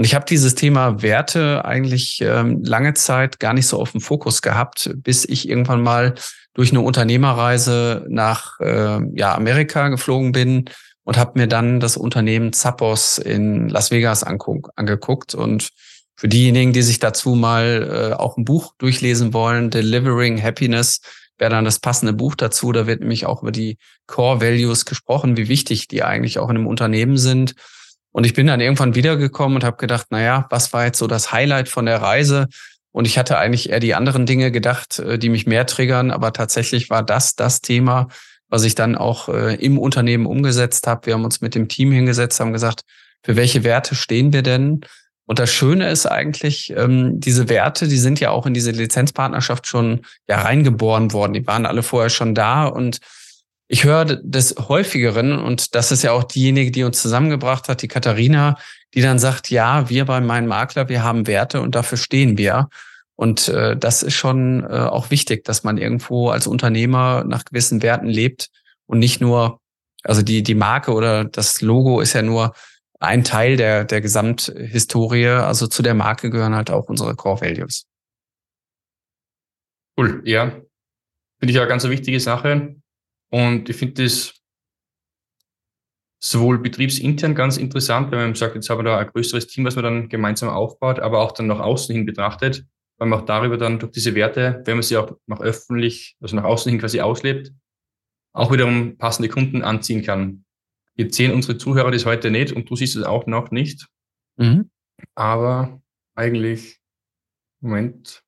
Speaker 1: Und ich habe dieses Thema Werte eigentlich ähm, lange Zeit gar nicht so auf dem Fokus gehabt, bis ich irgendwann mal durch eine Unternehmerreise nach äh, ja, Amerika geflogen bin und habe mir dann das Unternehmen Zappos in Las Vegas angeguckt. Und für diejenigen, die sich dazu mal äh, auch ein Buch durchlesen wollen, Delivering Happiness, wäre dann das passende Buch dazu. Da wird nämlich auch über die Core Values gesprochen, wie wichtig die eigentlich auch in einem Unternehmen sind. Und ich bin dann irgendwann wiedergekommen und habe gedacht, na ja, was war jetzt so das Highlight von der Reise? Und ich hatte eigentlich eher die anderen Dinge gedacht, äh, die mich mehr triggern, aber tatsächlich war das das Thema, was ich dann auch äh, im Unternehmen umgesetzt habe. Wir haben uns mit dem Team hingesetzt, haben gesagt, für welche Werte stehen wir denn? Und das Schöne ist eigentlich, ähm, diese Werte, die sind ja auch in diese Lizenzpartnerschaft schon ja reingeboren worden. Die waren alle vorher schon da und ich höre des häufigeren, und das ist ja auch diejenige, die uns zusammengebracht hat, die Katharina, die dann sagt, ja, wir bei meinem Makler, wir haben Werte und dafür stehen wir. Und äh, das ist schon äh, auch wichtig, dass man irgendwo als Unternehmer nach gewissen Werten lebt und nicht nur, also die, die Marke oder das Logo ist ja nur ein Teil der, der Gesamthistorie. Also zu der Marke gehören halt auch unsere Core Values.
Speaker 2: Cool, ja. Finde ich ja eine ganz wichtige Sache. Und ich finde das sowohl betriebsintern ganz interessant, wenn man sagt, jetzt haben wir da ein größeres Team, was man dann gemeinsam aufbaut, aber auch dann nach außen hin betrachtet, weil man auch darüber dann durch diese Werte, wenn man sie auch nach öffentlich, also nach außen hin quasi auslebt, auch wiederum passende Kunden anziehen kann. Jetzt sehen unsere Zuhörer das heute nicht und du siehst es auch noch nicht. Mhm. Aber eigentlich, Moment,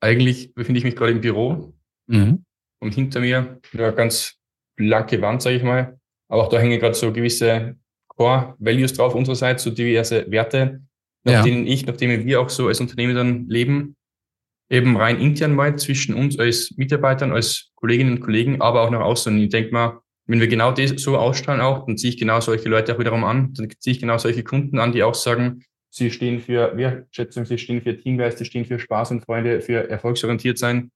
Speaker 2: eigentlich befinde ich mich gerade im Büro mhm. Und hinter mir eine ganz blanke Wand, sage ich mal. Aber auch da hängen gerade so gewisse Core Values drauf unsererseits, so diverse Werte, nach ja. denen ich, nach denen wir auch so als Unternehmen dann leben. Eben rein intern mal zwischen uns als Mitarbeitern, als Kolleginnen und Kollegen, aber auch nach außen. Und ich denke mal, wenn wir genau das so ausstrahlen auch, dann ziehe ich genau solche Leute auch wiederum an. Dann ziehe ich genau solche Kunden an, die auch sagen, sie stehen für Wertschätzung, sie stehen für Teamgeist, sie stehen für Spaß und Freude, für erfolgsorientiert sein.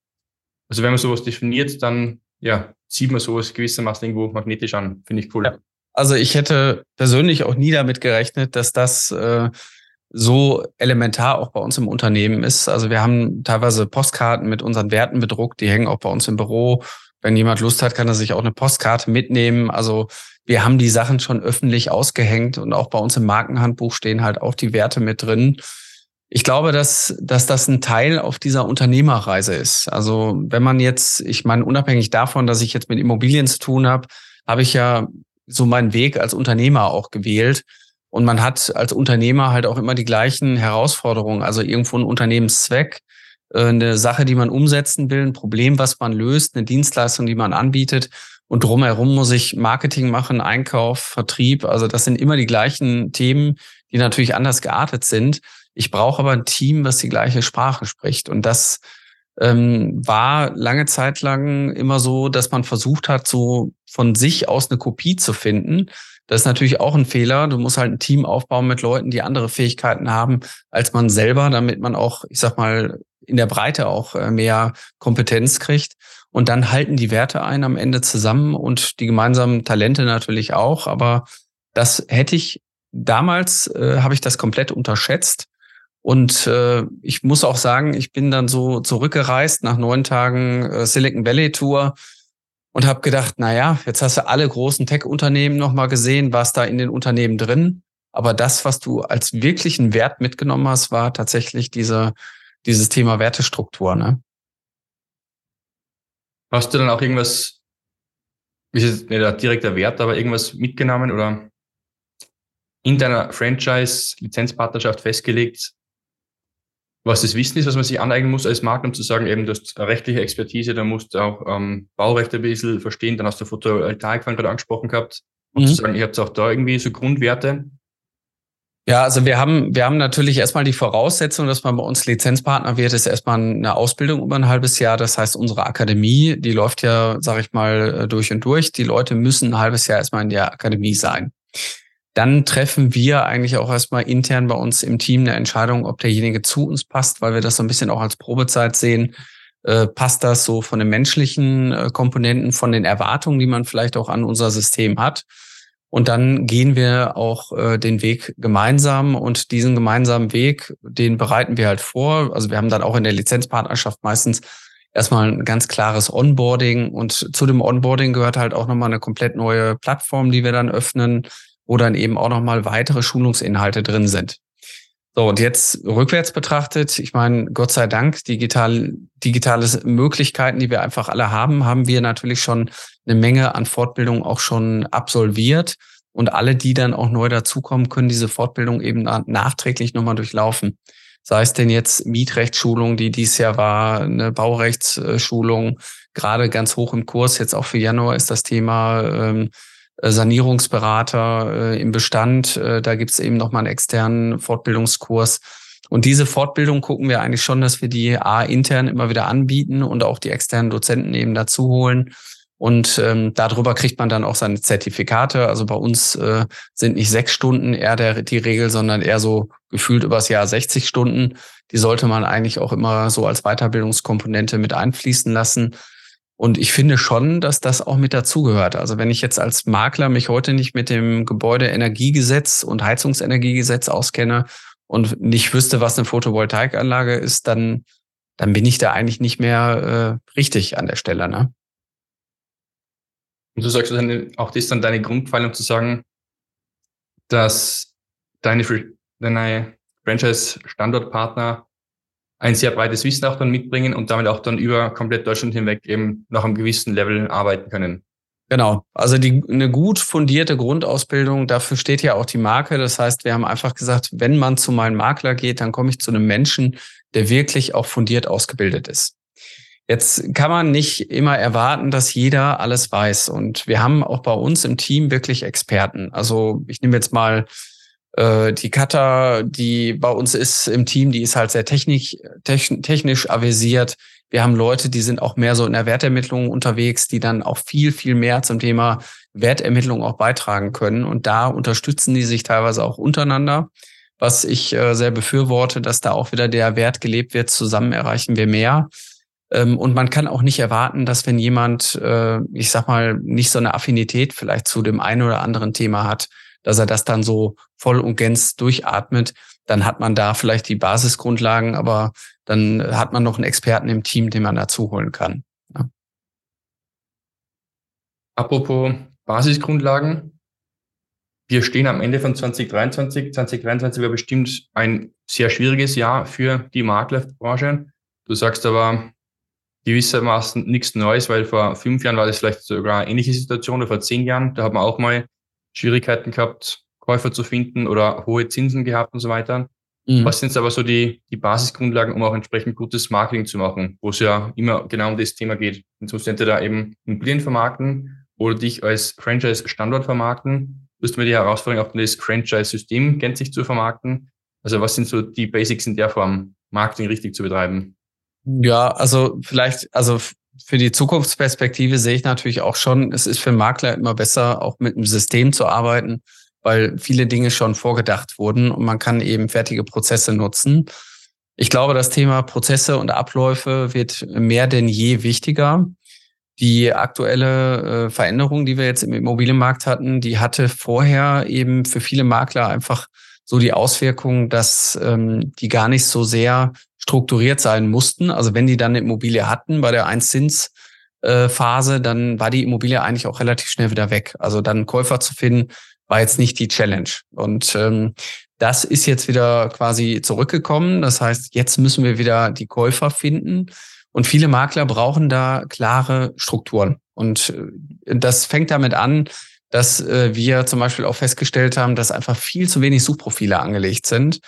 Speaker 2: Also wenn man sowas definiert, dann ja, zieht man sowas gewissermaßen irgendwo magnetisch an. Finde ich cool. Ja.
Speaker 1: Also ich hätte persönlich auch nie damit gerechnet, dass das äh, so elementar auch bei uns im Unternehmen ist. Also wir haben teilweise Postkarten mit unseren Werten bedruckt, die hängen auch bei uns im Büro. Wenn jemand Lust hat, kann er sich auch eine Postkarte mitnehmen. Also wir haben die Sachen schon öffentlich ausgehängt und auch bei uns im Markenhandbuch stehen halt auch die Werte mit drin. Ich glaube, dass, dass das ein Teil auf dieser Unternehmerreise ist. Also wenn man jetzt, ich meine, unabhängig davon, dass ich jetzt mit Immobilien zu tun habe, habe ich ja so meinen Weg als Unternehmer auch gewählt. Und man hat als Unternehmer halt auch immer die gleichen Herausforderungen. Also irgendwo ein Unternehmenszweck, äh, eine Sache, die man umsetzen will, ein Problem, was man löst, eine Dienstleistung, die man anbietet. Und drumherum muss ich Marketing machen, Einkauf, Vertrieb. Also das sind immer die gleichen Themen, die natürlich anders geartet sind. Ich brauche aber ein Team, was die gleiche Sprache spricht. Und das ähm, war lange Zeit lang immer so, dass man versucht hat, so von sich aus eine Kopie zu finden. Das ist natürlich auch ein Fehler. Du musst halt ein Team aufbauen mit Leuten, die andere Fähigkeiten haben als man selber, damit man auch, ich sag mal, in der Breite auch äh, mehr Kompetenz kriegt. Und dann halten die Werte ein am Ende zusammen und die gemeinsamen Talente natürlich auch. Aber das hätte ich damals, äh, habe ich das komplett unterschätzt. Und äh, ich muss auch sagen, ich bin dann so zurückgereist nach neun Tagen äh, Silicon Valley Tour und habe gedacht, na ja, jetzt hast du alle großen Tech-Unternehmen nochmal gesehen, was da in den Unternehmen drin. Aber das, was du als wirklichen Wert mitgenommen hast, war tatsächlich diese dieses Thema Wertestruktur. Ne?
Speaker 2: Hast du dann auch irgendwas, ist jetzt nicht direkter Wert, aber irgendwas mitgenommen oder in deiner Franchise-Lizenzpartnerschaft festgelegt, was das Wissen ist, was man sich aneignen muss als Markt, um zu sagen, eben, du hast rechtliche Expertise, da musst du auch ähm, Baurechte ein bisschen verstehen, dann hast du Photovoltaik gerade angesprochen gehabt, und mhm. zu sagen, ihr habt auch da irgendwie so Grundwerte.
Speaker 1: Ja, also wir haben, wir haben natürlich erstmal die Voraussetzung, dass man bei uns Lizenzpartner wird, ist erstmal eine Ausbildung über ein halbes Jahr. Das heißt, unsere Akademie, die läuft ja, sag ich mal, äh, durch und durch. Die Leute müssen ein halbes Jahr erstmal in der Akademie sein. Dann treffen wir eigentlich auch erstmal intern bei uns im Team eine Entscheidung, ob derjenige zu uns passt, weil wir das so ein bisschen auch als Probezeit sehen. Äh, passt das so von den menschlichen äh, Komponenten, von den Erwartungen, die man vielleicht auch an unser System hat? Und dann gehen wir auch äh, den Weg gemeinsam und diesen gemeinsamen Weg, den bereiten wir halt vor. Also wir haben dann auch in der Lizenzpartnerschaft meistens erstmal ein ganz klares Onboarding und zu dem Onboarding gehört halt auch nochmal eine komplett neue Plattform, die wir dann öffnen, wo dann eben auch nochmal weitere Schulungsinhalte drin sind. So, und jetzt rückwärts betrachtet, ich meine, Gott sei Dank, digital, digitale Möglichkeiten, die wir einfach alle haben, haben wir natürlich schon eine Menge an Fortbildung auch schon absolviert. Und alle, die dann auch neu dazukommen, können diese Fortbildung eben nachträglich nochmal durchlaufen. Sei es denn jetzt Mietrechtsschulung, die dies Jahr war, eine Baurechtsschulung, gerade ganz hoch im Kurs, jetzt auch für Januar ist das Thema ähm, äh, Sanierungsberater äh, im Bestand. Äh, da gibt es eben nochmal einen externen Fortbildungskurs. Und diese Fortbildung gucken wir eigentlich schon, dass wir die A intern immer wieder anbieten und auch die externen Dozenten eben dazu holen. Und ähm, darüber kriegt man dann auch seine Zertifikate. Also bei uns äh, sind nicht sechs Stunden eher der, die Regel, sondern eher so gefühlt übers Jahr 60 Stunden. Die sollte man eigentlich auch immer so als Weiterbildungskomponente mit einfließen lassen. Und ich finde schon, dass das auch mit dazugehört. Also wenn ich jetzt als Makler mich heute nicht mit dem Gebäudeenergiegesetz und Heizungsenergiegesetz auskenne und nicht wüsste, was eine Photovoltaikanlage ist, dann, dann bin ich da eigentlich nicht mehr äh, richtig an der Stelle. Ne?
Speaker 2: Und du sagst auch das dann deine Grundpfeilung zu sagen, dass deine, deine Franchise-Standortpartner ein sehr breites Wissen auch dann mitbringen und damit auch dann über komplett Deutschland hinweg eben nach einem gewissen Level arbeiten können.
Speaker 1: Genau. Also die, eine gut fundierte Grundausbildung, dafür steht ja auch die Marke. Das heißt, wir haben einfach gesagt, wenn man zu meinem Makler geht, dann komme ich zu einem Menschen, der wirklich auch fundiert ausgebildet ist. Jetzt kann man nicht immer erwarten, dass jeder alles weiß. Und wir haben auch bei uns im Team wirklich Experten. Also ich nehme jetzt mal die Kata, die bei uns ist im Team, die ist halt sehr technisch, technisch avisiert. Wir haben Leute, die sind auch mehr so in der Wertermittlung unterwegs, die dann auch viel, viel mehr zum Thema Wertermittlung auch beitragen können. Und da unterstützen die sich teilweise auch untereinander, was ich äh, sehr befürworte, dass da auch wieder der Wert gelebt wird. Zusammen erreichen wir mehr. Ähm, und man kann auch nicht erwarten, dass wenn jemand, äh, ich sag mal, nicht so eine Affinität vielleicht zu dem einen oder anderen Thema hat, dass er das dann so voll und gänz durchatmet, dann hat man da vielleicht die Basisgrundlagen, aber dann hat man noch einen Experten im Team, den man dazu holen kann. Ja.
Speaker 2: Apropos Basisgrundlagen. Wir stehen am Ende von 2023. 2023 war bestimmt ein sehr schwieriges Jahr für die Maklerbranche. Du sagst aber gewissermaßen nichts Neues, weil vor fünf Jahren war das vielleicht sogar eine ähnliche Situation oder vor zehn Jahren. Da hat man auch mal Schwierigkeiten gehabt, Käufer zu finden oder hohe Zinsen gehabt und so weiter. Mhm. Was sind aber so die, die Basisgrundlagen, um auch entsprechend gutes Marketing zu machen, wo es ja immer genau um das Thema geht. Jetzt musst du entweder eben Immobilien vermarkten oder dich als Franchise-Standort vermarkten. Du hast mir die Herausforderung, auch das Franchise-System gänzlich zu vermarkten. Also was sind so die Basics in der Form, Marketing richtig zu betreiben?
Speaker 1: Ja, also vielleicht, also für die Zukunftsperspektive sehe ich natürlich auch schon, es ist für Makler immer besser, auch mit einem System zu arbeiten, weil viele Dinge schon vorgedacht wurden und man kann eben fertige Prozesse nutzen. Ich glaube, das Thema Prozesse und Abläufe wird mehr denn je wichtiger. Die aktuelle äh, Veränderung, die wir jetzt im Immobilienmarkt hatten, die hatte vorher eben für viele Makler einfach so die Auswirkung, dass ähm, die gar nicht so sehr strukturiert sein mussten. Also wenn die dann eine Immobilie hatten bei der Einzinsphase, dann war die Immobilie eigentlich auch relativ schnell wieder weg. Also dann Käufer zu finden, war jetzt nicht die Challenge. Und ähm, das ist jetzt wieder quasi zurückgekommen. Das heißt, jetzt müssen wir wieder die Käufer finden. Und viele Makler brauchen da klare Strukturen. Und äh, das fängt damit an, dass äh, wir zum Beispiel auch festgestellt haben, dass einfach viel zu wenig Suchprofile angelegt sind.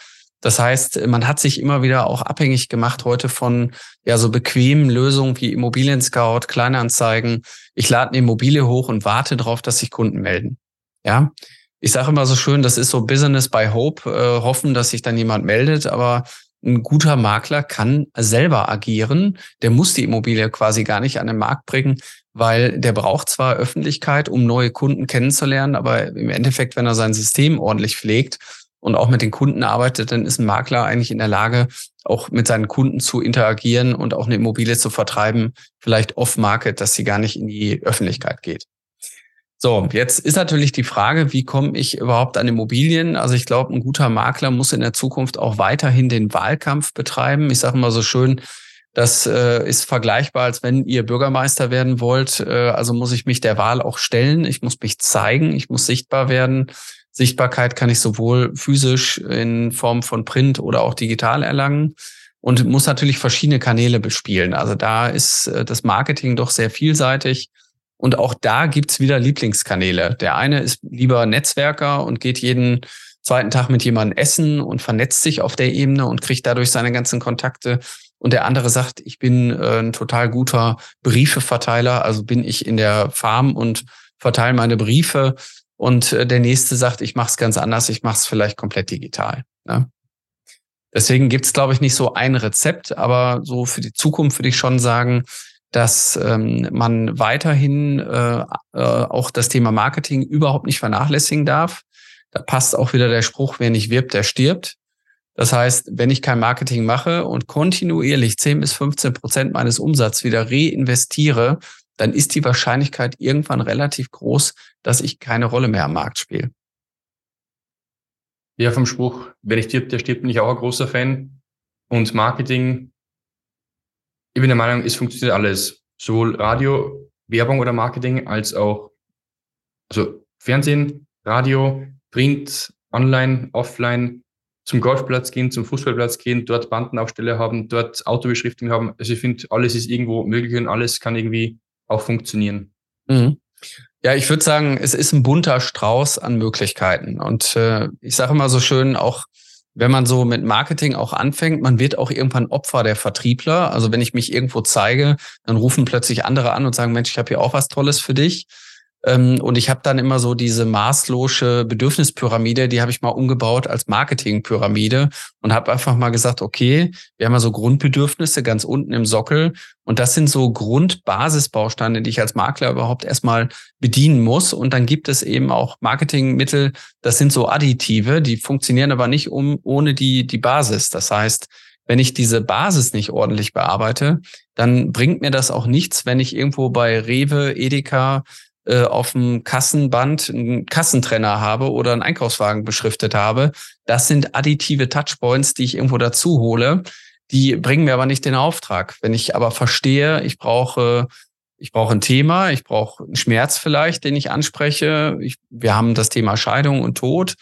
Speaker 1: Das heißt, man hat sich immer wieder auch abhängig gemacht heute von ja so bequemen Lösungen wie Immobilien Scout, Kleinanzeigen. Ich lade eine Immobilie hoch und warte darauf, dass sich Kunden melden. Ja, ich sage immer so schön, das ist so Business by Hope, äh, hoffen, dass sich dann jemand meldet, aber ein guter Makler kann selber agieren. Der muss die Immobilie quasi gar nicht an den Markt bringen, weil der braucht zwar Öffentlichkeit, um neue Kunden kennenzulernen, aber im Endeffekt, wenn er sein System ordentlich pflegt und auch mit den Kunden arbeitet, dann ist ein Makler eigentlich in der Lage, auch mit seinen Kunden zu interagieren und auch eine Immobilie zu vertreiben, vielleicht off-market, dass sie gar nicht in die Öffentlichkeit geht. So, jetzt ist natürlich die Frage, wie komme ich überhaupt an Immobilien? Also ich glaube, ein guter Makler muss in der Zukunft auch weiterhin den Wahlkampf betreiben. Ich sage immer so schön, das äh, ist vergleichbar, als wenn ihr Bürgermeister werden wollt. Äh, also muss ich mich der Wahl auch stellen. Ich muss mich zeigen. Ich muss sichtbar werden. Sichtbarkeit kann ich sowohl physisch in Form von Print oder auch digital erlangen und muss natürlich verschiedene Kanäle bespielen. Also da ist äh, das Marketing doch sehr vielseitig. Und auch da gibt's wieder Lieblingskanäle. Der eine ist lieber Netzwerker und geht jeden zweiten Tag mit jemandem essen und vernetzt sich auf der Ebene und kriegt dadurch seine ganzen Kontakte. Und der andere sagt, ich bin äh, ein total guter Briefeverteiler, also bin ich in der Farm und verteile meine Briefe und äh, der nächste sagt, ich mache es ganz anders, ich mache es vielleicht komplett digital. Ne? Deswegen gibt es, glaube ich, nicht so ein Rezept, aber so für die Zukunft würde ich schon sagen, dass ähm, man weiterhin äh, äh, auch das Thema Marketing überhaupt nicht vernachlässigen darf. Da passt auch wieder der Spruch, wer nicht wirbt, der stirbt. Das heißt, wenn ich kein Marketing mache und kontinuierlich 10 bis 15 Prozent meines Umsatzes wieder reinvestiere, dann ist die Wahrscheinlichkeit irgendwann relativ groß, dass ich keine Rolle mehr am Markt spiele.
Speaker 2: Ja, vom Spruch, wer nicht stirbt, der stirbt, bin ich auch ein großer Fan. Und Marketing, ich bin der Meinung, es funktioniert alles. Sowohl Radio, Werbung oder Marketing, als auch Also Fernsehen, Radio, Print, Online, Offline, zum Golfplatz gehen, zum Fußballplatz gehen, dort Bandenaufsteller haben, dort Autobeschriftung haben. Also ich finde, alles ist irgendwo möglich und alles kann irgendwie auch funktionieren.
Speaker 1: Mhm. Ja, ich würde sagen, es ist ein bunter Strauß an Möglichkeiten. Und äh, ich sage immer so schön, auch wenn man so mit Marketing auch anfängt, man wird auch irgendwann Opfer der Vertriebler. Also wenn ich mich irgendwo zeige, dann rufen plötzlich andere an und sagen, Mensch, ich habe hier auch was Tolles für dich. Ähm, und ich habe dann immer so diese maßlose Bedürfnispyramide, die habe ich mal umgebaut als Marketingpyramide und habe einfach mal gesagt, okay, wir haben ja so Grundbedürfnisse ganz unten im Sockel und das sind so Grundbasisbausteine, die ich als Makler überhaupt erstmal bedienen muss. Und dann gibt es eben auch Marketingmittel, das sind so Additive, die funktionieren aber nicht um, ohne die, die Basis. Das heißt, wenn ich diese Basis nicht ordentlich bearbeite, dann bringt mir das auch nichts, wenn ich irgendwo bei Rewe, Edeka äh, auf dem Kassenband einen Kassentrenner habe oder einen Einkaufswagen beschriftet habe. Das sind additive Touchpoints, die ich irgendwo dazu hole. Die bringen mir aber nicht den Auftrag. Wenn ich aber verstehe, ich brauche ich brauche ein Thema, ich brauche einen Schmerz vielleicht, den ich anspreche. Ich, wir haben das Thema Scheidung und Tod.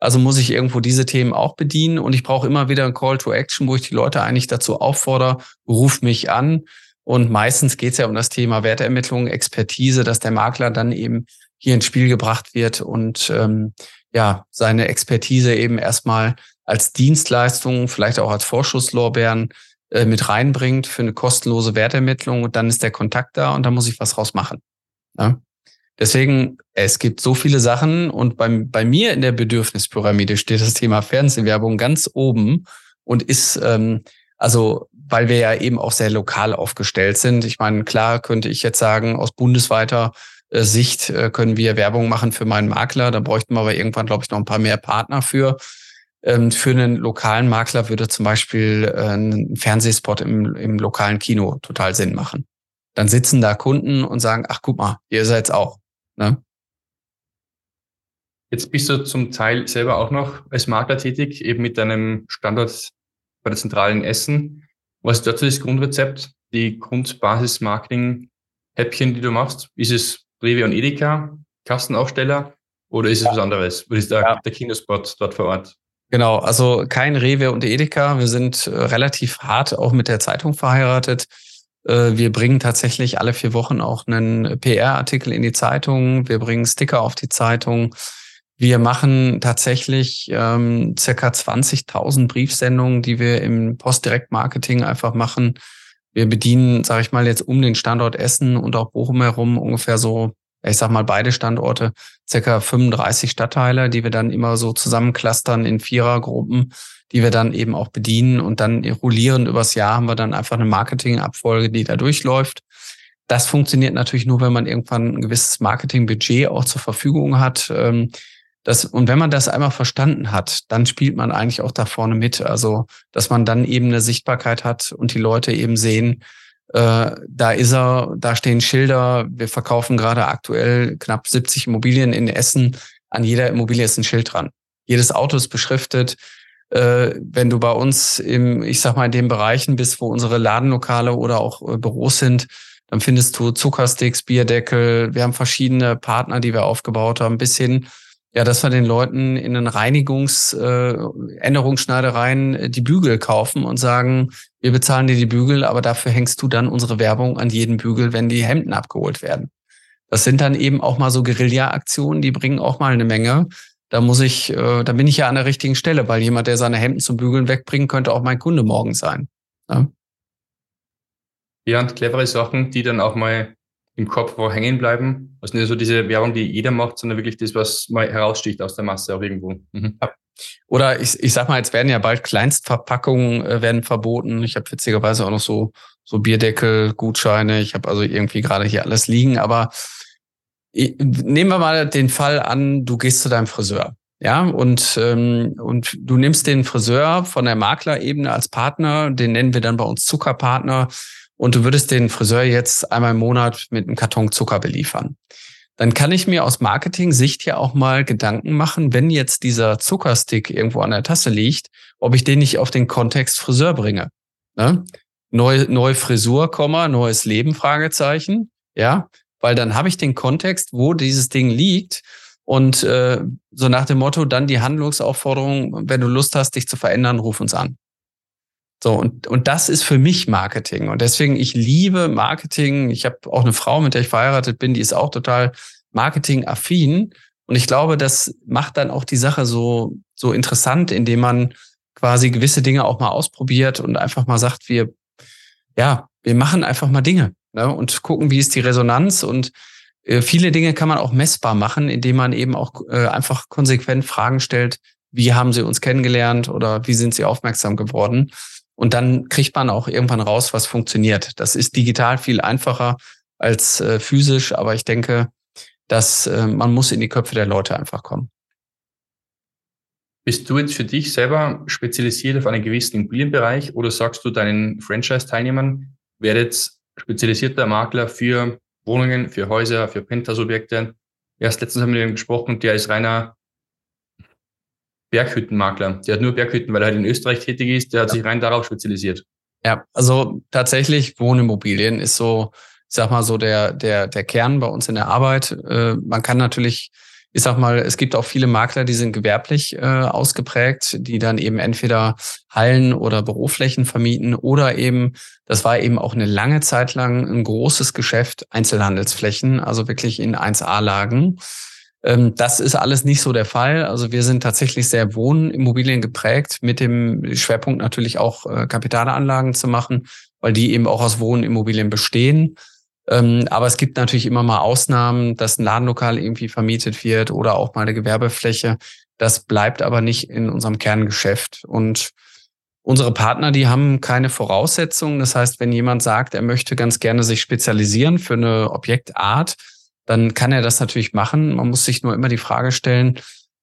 Speaker 1: Also muss ich irgendwo diese Themen auch bedienen und ich brauche immer wieder ein Call to Action, wo ich die Leute eigentlich dazu auffordere, ruf mich an, und meistens geht es ja um das Thema Wertermittlung, Expertise, dass der Makler dann eben hier ins Spiel gebracht wird und ähm, ja, seine Expertise eben erstmal als Dienstleistung, vielleicht auch als Vorschusslorbeeren äh, mit reinbringt für eine kostenlose Wertermittlung und dann ist der Kontakt da und da muss ich was draus machen. Ja? Deswegen, es gibt so viele Sachen und beim, bei mir in der Bedürfnispyramide steht das Thema Fernsehwerbung ganz oben und ist ähm, also weil wir ja eben auch sehr lokal aufgestellt sind. Ich meine, klar könnte ich jetzt sagen, aus bundesweiter äh, Sicht äh, können wir Werbung machen für meinen Makler. Da bräuchten wir aber irgendwann, glaube ich, noch ein paar mehr Partner für. Ähm, für einen lokalen Makler würde zum Beispiel äh, ein Fernsehspot im, im lokalen Kino total Sinn machen. Dann sitzen da Kunden und sagen, ach guck mal, ihr seid's auch. Ne?
Speaker 2: Jetzt bist du zum Teil selber auch noch als Makler tätig, eben mit deinem Standort bei der zentralen Essen. Was ist dazu das Grundrezept, die Grundbasis-Marketing-Häppchen, die du machst? Ist es Rewe und Edeka, Kastenaufsteller oder ist es ja. was anderes? Oder ist der, ja. der Kinospot dort vor Ort?
Speaker 1: Genau, also kein Rewe und Edeka. Wir sind äh, relativ hart auch mit der Zeitung verheiratet. Äh, wir bringen tatsächlich alle vier Wochen auch einen PR-Artikel in die Zeitung. Wir bringen Sticker auf die Zeitung. Wir machen tatsächlich ähm, circa 20.000 Briefsendungen, die wir im Postdirektmarketing einfach machen. Wir bedienen, sage ich mal, jetzt um den Standort Essen und auch Bochum herum ungefähr so, ich sag mal, beide Standorte, circa 35 Stadtteile, die wir dann immer so zusammenclustern in Vierergruppen, die wir dann eben auch bedienen und dann rollierend übers Jahr haben wir dann einfach eine Marketingabfolge, die da durchläuft. Das funktioniert natürlich nur, wenn man irgendwann ein gewisses Marketingbudget auch zur Verfügung hat. Ähm, das, und wenn man das einmal verstanden hat, dann spielt man eigentlich auch da vorne mit. Also, dass man dann eben eine Sichtbarkeit hat und die Leute eben sehen, äh, da ist er, da stehen Schilder. Wir verkaufen gerade aktuell knapp 70 Immobilien in Essen. An jeder Immobilie ist ein Schild dran. Jedes Auto ist beschriftet. Äh, wenn du bei uns im, ich sag mal, in den Bereichen bist, wo unsere Ladenlokale oder auch äh, Büros sind, dann findest du Zuckersticks, Bierdeckel. Wir haben verschiedene Partner, die wir aufgebaut haben, bis hin ja, dass wir den Leuten in den Reinigungs-, äh, Änderungsschneidereien äh, die Bügel kaufen und sagen, wir bezahlen dir die Bügel, aber dafür hängst du dann unsere Werbung an jeden Bügel, wenn die Hemden abgeholt werden. Das sind dann eben auch mal so Guerilla-Aktionen, die bringen auch mal eine Menge. Da muss ich, äh, da bin ich ja an der richtigen Stelle, weil jemand, der seine Hemden zum Bügeln wegbringt, könnte auch mein Kunde morgen sein. Ja,
Speaker 2: ja und clevere Sachen, die dann auch mal im Kopf wo hängen bleiben. Also nicht so diese Werbung, die jeder macht, sondern wirklich das, was mal heraussticht aus der Masse auch irgendwo. Mhm.
Speaker 1: Oder ich, ich sag mal, jetzt werden ja bald Kleinstverpackungen äh, werden verboten. Ich habe witzigerweise auch noch so, so Bierdeckel, Gutscheine. Ich habe also irgendwie gerade hier alles liegen. Aber ich, nehmen wir mal den Fall an, du gehst zu deinem Friseur. Ja, und, ähm, und du nimmst den Friseur von der Maklerebene als Partner, den nennen wir dann bei uns Zuckerpartner und du würdest den Friseur jetzt einmal im Monat mit einem Karton Zucker beliefern. Dann kann ich mir aus Marketing-Sicht ja auch mal Gedanken machen, wenn jetzt dieser Zuckerstick irgendwo an der Tasse liegt, ob ich den nicht auf den Kontext Friseur bringe. Ne? Neue, neue Frisur, neues Leben, Fragezeichen. Ja, weil dann habe ich den Kontext, wo dieses Ding liegt und äh, so nach dem Motto dann die Handlungsaufforderung, wenn du Lust hast, dich zu verändern, ruf uns an. So, und, und das ist für mich Marketing. Und deswegen, ich liebe Marketing. Ich habe auch eine Frau, mit der ich verheiratet bin, die ist auch total marketingaffin. Und ich glaube, das macht dann auch die Sache so, so interessant, indem man quasi gewisse Dinge auch mal ausprobiert und einfach mal sagt, wir, ja, wir machen einfach mal Dinge ne, und gucken, wie ist die Resonanz. Und äh, viele Dinge kann man auch messbar machen, indem man eben auch äh, einfach konsequent Fragen stellt, wie haben sie uns kennengelernt oder wie sind sie aufmerksam geworden. Und dann kriegt man auch irgendwann raus, was funktioniert. Das ist digital viel einfacher als äh, physisch, aber ich denke, dass äh, man muss in die Köpfe der Leute einfach kommen.
Speaker 2: Bist du jetzt für dich selber spezialisiert auf einen gewissen Immobilienbereich oder sagst du deinen Franchise-Teilnehmern, werdet spezialisierter Makler für Wohnungen, für Häuser, für Penthouse-Objekte? Erst letztens haben wir mit ihm gesprochen der ist reiner Berghüttenmakler. Der hat nur Berghütten, weil er halt in Österreich tätig ist, der hat ja. sich rein darauf spezialisiert.
Speaker 1: Ja, also tatsächlich Wohnimmobilien ist so ich sag mal so der, der, der Kern bei uns in der Arbeit. Äh, man kann natürlich, ich sag mal, es gibt auch viele Makler, die sind gewerblich äh, ausgeprägt, die dann eben entweder Hallen oder Büroflächen vermieten oder eben, das war eben auch eine lange Zeit lang ein großes Geschäft, Einzelhandelsflächen, also wirklich in 1A-Lagen. Ähm, das ist alles nicht so der Fall. Also wir sind tatsächlich sehr Wohnimmobilien geprägt, mit dem Schwerpunkt natürlich auch äh, Kapitalanlagen zu machen, weil die eben auch aus Wohnimmobilien bestehen. Ähm, aber es gibt natürlich immer mal Ausnahmen, dass ein Ladenlokal irgendwie vermietet wird oder auch mal eine Gewerbefläche. Das bleibt aber nicht in unserem Kerngeschäft. Und unsere Partner, die haben keine Voraussetzungen. Das heißt, wenn jemand sagt, er möchte ganz gerne sich spezialisieren für eine Objektart, dann kann er das natürlich machen. Man muss sich nur immer die Frage stellen,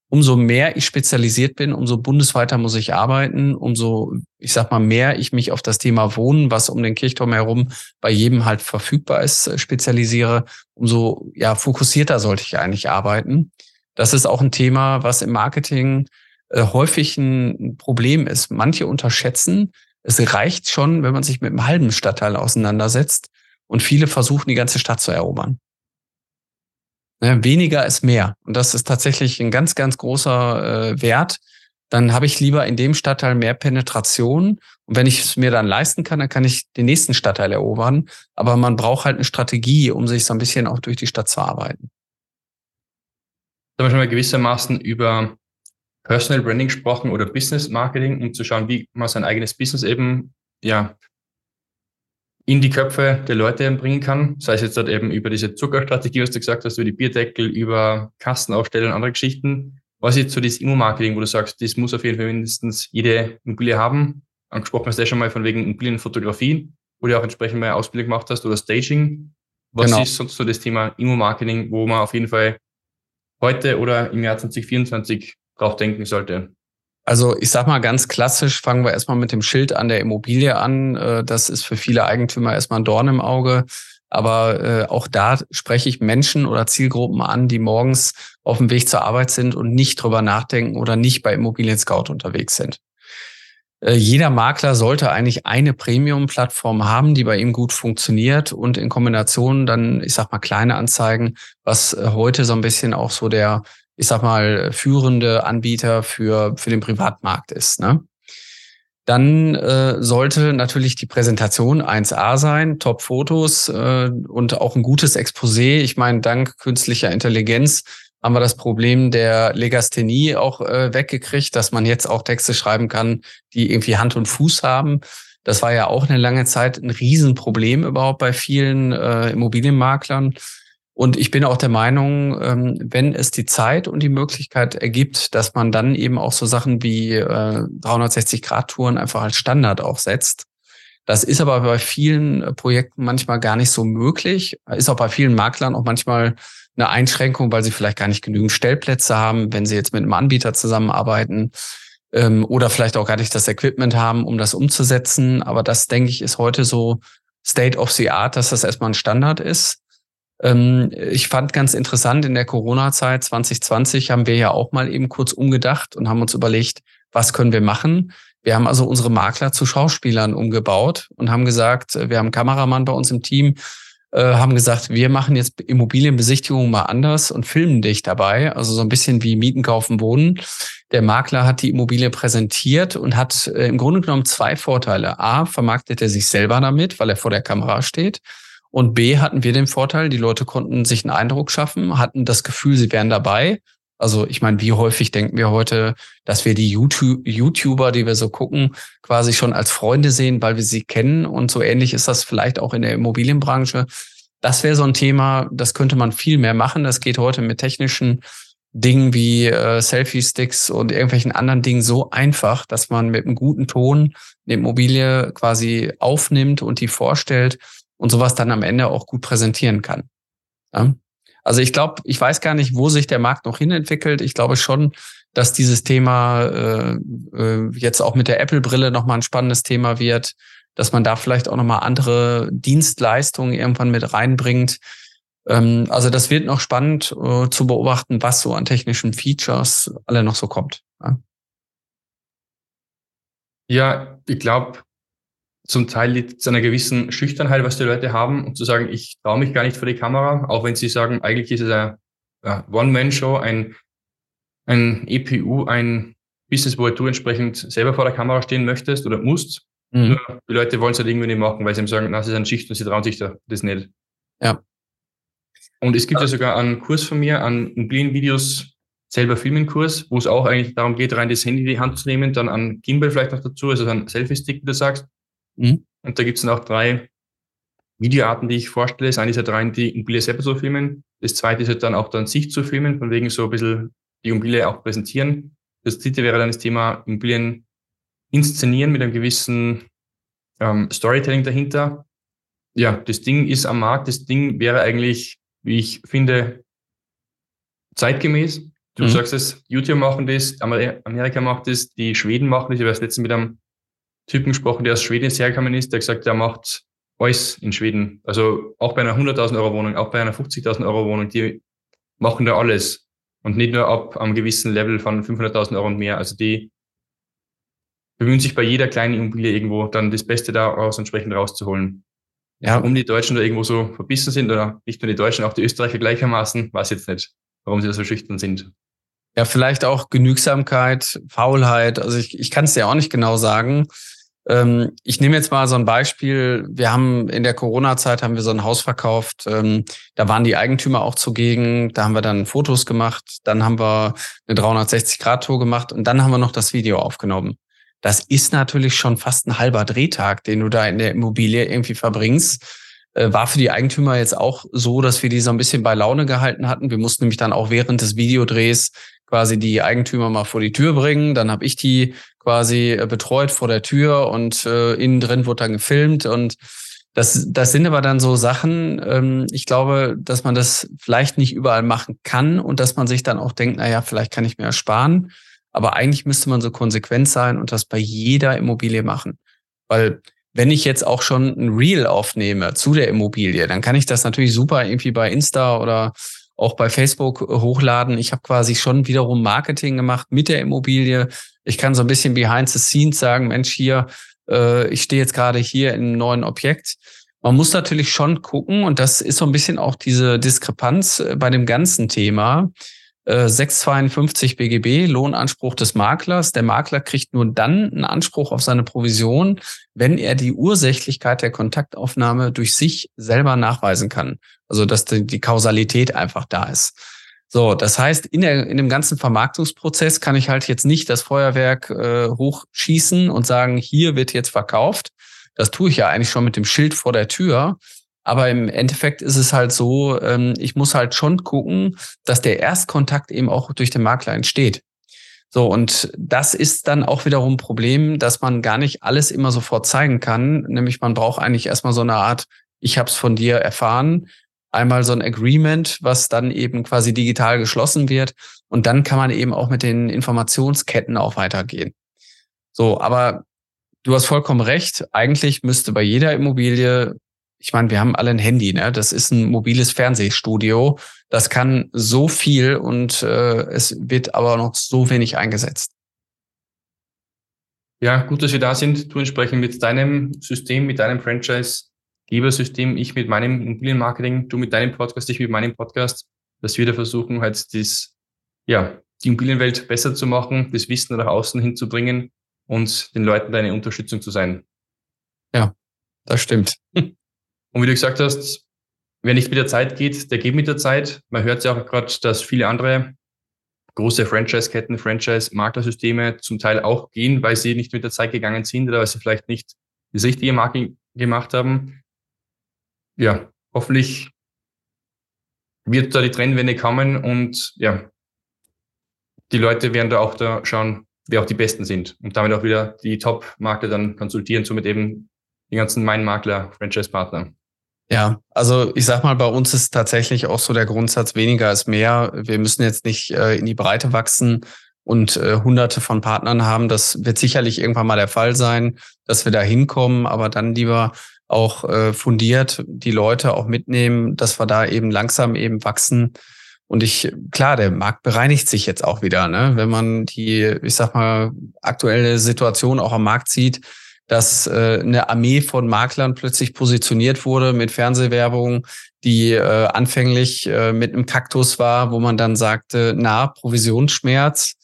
Speaker 1: umso mehr ich spezialisiert bin, umso bundesweiter muss ich arbeiten, umso, ich sag mal, mehr ich mich auf das Thema Wohnen, was um den Kirchturm herum bei jedem halt verfügbar ist, äh, spezialisiere, umso ja fokussierter sollte ich eigentlich arbeiten. Das ist auch ein Thema, was im Marketing äh, häufig ein Problem ist. Manche unterschätzen, es reicht schon, wenn man sich mit einem halben Stadtteil auseinandersetzt und viele versuchen, die ganze Stadt zu erobern. Ne, weniger ist mehr. Und das ist tatsächlich ein ganz, ganz großer äh, Wert. Dann habe ich lieber in dem Stadtteil mehr Penetration. Und wenn ich es mir dann leisten kann, dann kann ich den nächsten Stadtteil erobern. Aber man braucht halt eine Strategie, um sich so ein bisschen auch durch die Stadt zu arbeiten.
Speaker 2: Da haben wir schon mal gewissermaßen über Personal Branding gesprochen oder Business Marketing, um zu schauen, wie man sein eigenes Business eben ja, in die Köpfe der Leute bringen kann. Sei es jetzt dort eben über diese Zuckerstrategie, was du gesagt hast, über die Bierdeckel, über Kastenaufsteller und andere Geschichten. Was ist jetzt so das Immo-Marketing, wo du sagst, das muss auf jeden Fall mindestens jede Immobilie haben? Angesprochen hast du ja schon mal von wegen Immobilienfotografie, wo du auch entsprechend mal Ausbildung gemacht hast oder Staging. Was genau. ist sonst so das Thema Immo-Marketing, wo man auf jeden Fall heute oder im Jahr 2024 drauf denken sollte?
Speaker 1: Also ich sag mal ganz klassisch, fangen wir erstmal mit dem Schild an der Immobilie an. Äh, das ist für viele Eigentümer erstmal ein Dorn im Auge. Aber äh, auch da spreche ich Menschen oder Zielgruppen an, die morgens auf dem Weg zur Arbeit sind und nicht drüber nachdenken oder nicht bei Immobilien Scout unterwegs sind. Äh, jeder Makler sollte eigentlich eine Premium-Plattform haben, die bei ihm gut funktioniert und in Kombination dann, ich sag mal, kleine Anzeigen, was heute so ein bisschen auch so der ich sag mal, führende Anbieter für, für den Privatmarkt ist. Ne? Dann äh, sollte natürlich die Präsentation 1A sein, Top-Fotos äh, und auch ein gutes Exposé. Ich meine, dank künstlicher Intelligenz haben wir das Problem der Legasthenie auch äh, weggekriegt, dass man jetzt auch Texte schreiben kann, die irgendwie Hand und Fuß haben. Das war ja auch eine lange Zeit ein Riesenproblem überhaupt bei vielen äh, Immobilienmaklern. Und ich bin auch der Meinung, ähm, wenn es die Zeit und die Möglichkeit ergibt, dass man dann eben auch so Sachen wie 360-Grad-Touren äh, einfach als Standard auch setzt. Das ist aber bei vielen äh, Projekten manchmal gar nicht so möglich. Ist auch bei vielen Maklern auch manchmal eine Einschränkung, weil sie vielleicht gar nicht genügend Stellplätze haben, wenn sie jetzt mit einem Anbieter zusammenarbeiten ähm, oder vielleicht auch gar nicht das Equipment haben, um das umzusetzen. Aber das, denke ich, ist heute so State of the Art, dass das erstmal ein Standard ist. Ähm, ich fand ganz interessant, in der Corona-Zeit 2020 haben wir ja auch mal eben kurz umgedacht und haben uns überlegt, was können wir machen? Wir haben also unsere Makler zu Schauspielern umgebaut und haben gesagt, wir haben einen Kameramann bei uns im Team, äh, haben gesagt, wir machen jetzt Immobilienbesichtigungen mal anders und filmen dich dabei. Also so ein bisschen wie Mieten, Kaufen, Wohnen. Der Makler hat die Immobilie präsentiert und hat äh, im Grunde genommen zwei Vorteile. A, vermarktet er sich selber damit, weil er vor der Kamera steht. Und B, hatten wir den Vorteil, die Leute konnten sich einen Eindruck schaffen, hatten das Gefühl, sie wären dabei. Also ich meine, wie häufig denken wir heute, dass wir die YouTube YouTuber, die wir so gucken, quasi schon als Freunde sehen, weil wir sie kennen. Und so ähnlich ist das vielleicht auch in der Immobilienbranche. Das wäre so ein Thema, das könnte man viel mehr machen. Das geht heute mit technischen Dingen wie äh, Selfie-Sticks und irgendwelchen anderen Dingen so einfach, dass man mit einem guten Ton eine Immobilie quasi aufnimmt und die vorstellt und sowas dann am Ende auch gut präsentieren kann. Ja? Also ich glaube, ich weiß gar nicht, wo sich der Markt noch hinentwickelt. Ich glaube schon, dass dieses Thema äh, äh, jetzt auch mit der Apple-Brille nochmal ein spannendes Thema wird, dass man da vielleicht auch nochmal andere Dienstleistungen irgendwann mit reinbringt. Ähm, also das wird noch spannend äh, zu beobachten, was so an technischen Features alle noch so kommt.
Speaker 2: Ja, ja ich glaube, zum Teil liegt es an einer gewissen Schüchternheit, was die Leute haben, um zu sagen, ich traue mich gar nicht vor die Kamera, auch wenn sie sagen, eigentlich ist es eine, One-Man-Show, ein, ein EPU, ein Business, wo du entsprechend selber vor der Kamera stehen möchtest oder musst. Mhm. Nur die Leute wollen es halt irgendwie nicht machen, weil sie ihm sagen, na, das ist eine Schicht und sie trauen sich das nicht.
Speaker 1: Ja.
Speaker 2: Und es gibt ja sogar einen Kurs von mir, einen Immobilienvideos selber Filmen-Kurs, wo es auch eigentlich darum geht, rein das Handy in die Hand zu nehmen, dann einen Gimbal vielleicht noch dazu, also ein Selfie-Stick, wie du sagst, Mhm. Und da gibt es dann auch drei Videoarten, die ich vorstelle. Das eine ist halt rein die Immobilie selber zu filmen. Das zweite ist halt dann auch dann sich zu filmen, von wegen so ein bisschen die Immobilie auch präsentieren. Das dritte wäre dann das Thema Immobilien inszenieren mit einem gewissen ähm, Storytelling dahinter. Ja, das Ding ist am Markt. Das Ding wäre eigentlich, wie ich finde, zeitgemäß. Du mhm. sagst es, YouTube machen das, Amerika macht das, die Schweden machen das. Ich habe erst letztens mit einem Typen gesprochen, der aus Schweden hergekommen ist, der gesagt, der macht alles in Schweden. Also auch bei einer 100.000 Euro Wohnung, auch bei einer 50.000 Euro Wohnung, die machen da alles. Und nicht nur ab einem gewissen Level von 500.000 Euro und mehr. Also die bemühen sich bei jeder kleinen Immobilie irgendwo dann das Beste daraus entsprechend rauszuholen. Ja. Warum die Deutschen da irgendwo so verbissen sind oder nicht nur die Deutschen, auch die Österreicher gleichermaßen, weiß jetzt nicht, warum sie da so schüchtern sind.
Speaker 1: Ja, vielleicht auch Genügsamkeit, Faulheit. Also ich, ich kann es dir auch nicht genau sagen. Ähm, ich nehme jetzt mal so ein Beispiel. Wir haben in der Corona-Zeit haben wir so ein Haus verkauft. Ähm, da waren die Eigentümer auch zugegen. Da haben wir dann Fotos gemacht. Dann haben wir eine 360-Grad-Tour gemacht und dann haben wir noch das Video aufgenommen. Das ist natürlich schon fast ein halber Drehtag, den du da in der Immobilie irgendwie verbringst. Äh, war für die Eigentümer jetzt auch so, dass wir die so ein bisschen bei Laune gehalten hatten. Wir mussten nämlich dann auch während des Videodrehs quasi die Eigentümer mal vor die Tür bringen. Dann habe ich die quasi äh, betreut vor der Tür und äh, innen drin wurde dann gefilmt und das, das sind aber dann so Sachen, ähm, ich glaube, dass man das vielleicht nicht überall machen kann und dass man sich dann auch denkt, na ja, vielleicht kann ich mir ersparen. Aber eigentlich müsste man so konsequent sein und das bei jeder Immobilie machen. Weil wenn ich jetzt auch schon ein Reel aufnehme zu der Immobilie, dann kann ich das natürlich super irgendwie bei Insta oder auch bei Facebook hochladen. Ich habe quasi schon wiederum Marketing gemacht mit der Immobilie. Ich kann so ein bisschen behind the scenes sagen, Mensch, hier, äh, ich stehe jetzt gerade hier in einem neuen Objekt. Man muss natürlich schon gucken, und das ist so ein bisschen auch diese Diskrepanz äh, bei dem ganzen Thema. 652 äh, BGB, Lohnanspruch des Maklers. Der Makler kriegt nur dann einen Anspruch auf seine Provision, wenn er die Ursächlichkeit der Kontaktaufnahme durch sich selber nachweisen kann. Also dass die, Kausalität einfach da ist. So, das heißt, in, der, in dem ganzen Vermarktungsprozess kann ich halt jetzt nicht das Feuerwerk äh, hochschießen und sagen, hier wird jetzt verkauft. Das tue ich ja eigentlich schon mit dem Schild vor der Tür. Aber im Endeffekt ist es halt so, ähm, ich muss halt schon gucken, dass der Erstkontakt eben auch durch den Makler entsteht. So, und das ist dann auch wiederum ein Problem, dass man gar nicht alles immer sofort zeigen kann. Nämlich man braucht eigentlich erstmal so eine Art, ich habe es von dir erfahren, einmal so ein Agreement, was dann eben quasi digital geschlossen wird. Und dann kann man eben auch mit den Informationsketten auch weitergehen. So, aber du hast vollkommen recht. Eigentlich müsste bei jeder Immobilie ich meine, wir haben alle ein Handy, ne? Das ist ein mobiles Fernsehstudio. Das kann so viel und äh, es wird aber noch so wenig eingesetzt.
Speaker 2: Ja, gut, dass wir da sind. Du entsprechend mit deinem System, mit deinem Franchise Gebersystem, ich mit meinem Immobilienmarketing, du mit deinem Podcast, ich mit meinem Podcast, dass wir da versuchen, halt das, ja, die Immobilienwelt besser zu machen, das Wissen nach außen hinzubringen und den Leuten deine Unterstützung zu sein.
Speaker 1: Ja, das stimmt.
Speaker 2: Und wie du gesagt hast, wer nicht mit der Zeit geht, der geht mit der Zeit. Man hört ja auch gerade, dass viele andere große Franchise-Ketten, Franchise-Maklersysteme zum Teil auch gehen, weil sie nicht mit der Zeit gegangen sind oder weil sie vielleicht nicht das richtige Marketing gemacht haben. Ja, hoffentlich wird da die Trendwende kommen und ja, die Leute werden da auch da schauen, wer auch die Besten sind und damit auch wieder die Top-Makler dann konsultieren, somit eben die ganzen Mein-Makler, Franchise-Partner.
Speaker 1: Ja, also ich sag mal, bei uns ist tatsächlich auch so der Grundsatz weniger ist mehr. Wir müssen jetzt nicht äh, in die Breite wachsen und äh, hunderte von Partnern haben. Das wird sicherlich irgendwann mal der Fall sein, dass wir da hinkommen, aber dann lieber auch äh, fundiert die Leute auch mitnehmen, dass wir da eben langsam eben wachsen. Und ich, klar, der Markt bereinigt sich jetzt auch wieder, ne? Wenn man die, ich sag mal, aktuelle Situation auch am Markt sieht, dass äh, eine Armee von Maklern plötzlich positioniert wurde mit Fernsehwerbung, die äh, anfänglich äh, mit einem Kaktus war, wo man dann sagte, na, Provisionsschmerz.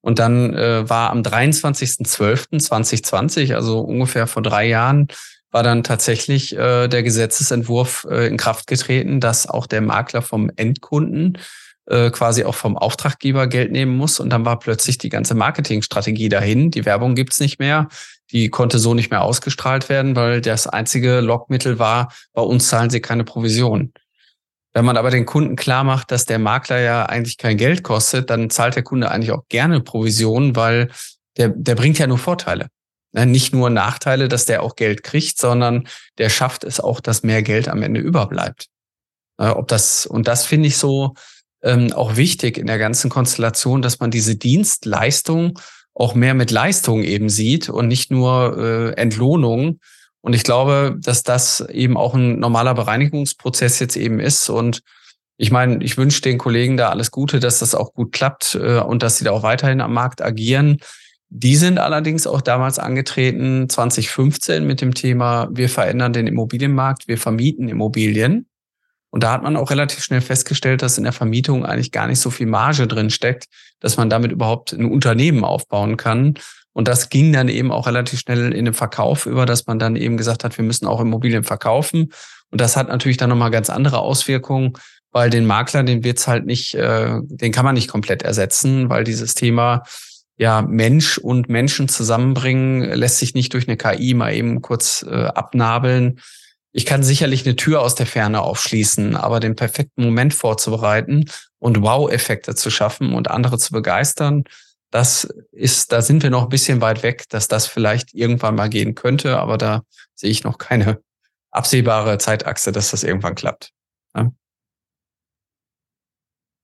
Speaker 1: Und dann äh, war am 23.12.2020, also ungefähr vor drei Jahren, war dann tatsächlich äh, der Gesetzesentwurf äh, in Kraft getreten, dass auch der Makler vom Endkunden äh, quasi auch vom Auftraggeber Geld nehmen muss. Und dann war plötzlich die ganze Marketingstrategie dahin. Die Werbung gibt's nicht mehr. Die konnte so nicht mehr ausgestrahlt werden, weil das einzige Lockmittel war, bei uns zahlen sie keine Provision. Wenn man aber den Kunden klar macht, dass der Makler ja eigentlich kein Geld kostet, dann zahlt der Kunde eigentlich auch gerne Provision, weil der, der bringt ja nur Vorteile. Nicht nur Nachteile, dass der auch Geld kriegt, sondern der schafft es auch, dass mehr Geld am Ende überbleibt. Ob das, und das finde ich so ähm, auch wichtig in der ganzen Konstellation, dass man diese Dienstleistung auch mehr mit Leistung eben sieht und nicht nur äh, Entlohnung. Und ich glaube, dass das eben auch ein normaler Bereinigungsprozess jetzt eben ist. Und ich meine, ich wünsche den Kollegen da alles Gute, dass das auch gut klappt äh, und dass sie da auch weiterhin am Markt agieren. Die sind allerdings auch damals angetreten, 2015, mit dem Thema, wir verändern den Immobilienmarkt, wir vermieten Immobilien. Und da hat man auch relativ schnell festgestellt, dass in der Vermietung eigentlich gar nicht so viel Marge drin steckt, dass man damit überhaupt ein Unternehmen aufbauen kann. Und das ging dann eben auch relativ schnell in den Verkauf über, dass man dann eben gesagt hat, wir müssen auch Immobilien verkaufen. Und das hat natürlich dann nochmal ganz andere Auswirkungen, weil den Makler, den wird's halt nicht, äh, den kann man nicht komplett ersetzen, weil dieses Thema ja Mensch und Menschen zusammenbringen lässt sich nicht durch eine KI mal eben kurz äh, abnabeln ich kann sicherlich eine Tür aus der Ferne aufschließen, aber den perfekten Moment vorzubereiten und Wow-Effekte zu schaffen und andere zu begeistern, das ist, da sind wir noch ein bisschen weit weg, dass das vielleicht irgendwann mal gehen könnte, aber da sehe ich noch keine absehbare Zeitachse, dass das irgendwann klappt. Ja?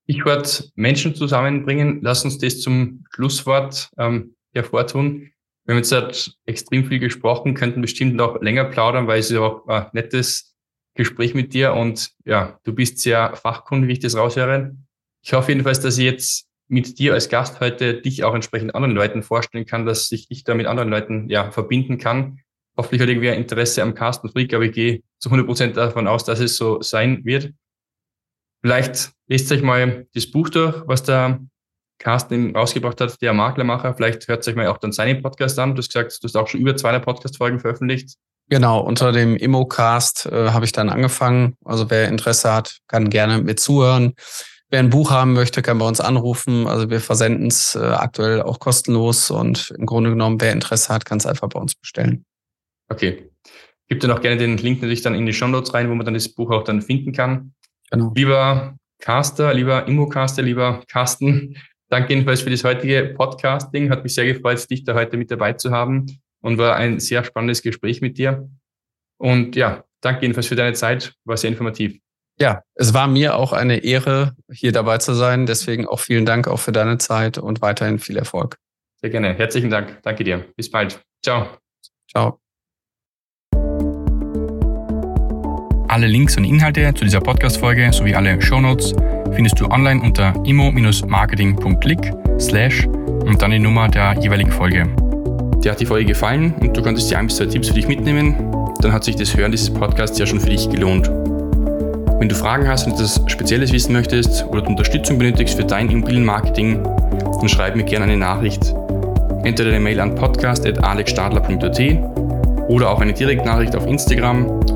Speaker 2: Stichwort Menschen zusammenbringen. Lass uns das zum Schlusswort ähm, hervortun. Wir haben jetzt extrem viel gesprochen, könnten bestimmt noch länger plaudern, weil es ist auch ein nettes Gespräch mit dir und ja, du bist sehr fachkundig, wie ich das raushöre. Ich hoffe jedenfalls, dass ich jetzt mit dir als Gast heute dich auch entsprechend anderen Leuten vorstellen kann, dass ich dich da mit anderen Leuten ja verbinden kann. Hoffentlich hat irgendwer Interesse am Carsten Frick, aber ich gehe zu 100 Prozent davon aus, dass es so sein wird. Vielleicht lest euch mal das Buch durch, was da Carsten rausgebracht hat, der Maklermacher. Vielleicht hört sich mal auch dann seinen Podcast an. Du hast gesagt, du hast auch schon über 200 Podcast-Folgen veröffentlicht.
Speaker 1: Genau, unter dem Immocast äh, habe ich dann angefangen. Also wer Interesse hat, kann gerne mit zuhören. Wer ein Buch haben möchte, kann bei uns anrufen. Also wir versenden es äh, aktuell auch kostenlos und im Grunde genommen, wer Interesse hat, kann es einfach bei uns bestellen.
Speaker 2: Okay. Gib dir noch gerne den Link natürlich dann in die Show Notes rein, wo man dann das Buch auch dann finden kann. Genau. Lieber Caster, lieber Immocaster, lieber Carsten, Danke jedenfalls für das heutige Podcasting. Hat mich sehr gefreut, dich da heute mit dabei zu haben und war ein sehr spannendes Gespräch mit dir. Und ja, danke jedenfalls für deine Zeit. War sehr informativ.
Speaker 1: Ja, es war mir auch eine Ehre, hier dabei zu sein. Deswegen auch vielen Dank auch für deine Zeit und weiterhin viel Erfolg.
Speaker 2: Sehr gerne. Herzlichen Dank. Danke dir. Bis bald. Ciao.
Speaker 1: Ciao.
Speaker 2: Alle Links und Inhalte zu dieser Podcast-Folge sowie alle Shownotes findest du online unter imo-marketing.click slash und dann die Nummer der jeweiligen Folge. Dir hat die Folge gefallen und du konntest dir ein bis zwei Tipps für dich mitnehmen, dann hat sich das Hören dieses Podcasts ja schon für dich gelohnt. Wenn du Fragen hast und etwas Spezielles wissen möchtest oder Unterstützung benötigst für dein Immobilienmarketing, dann schreib mir gerne eine Nachricht. Entweder eine Mail an podcast.alexstadler.at oder auch eine Direktnachricht auf Instagram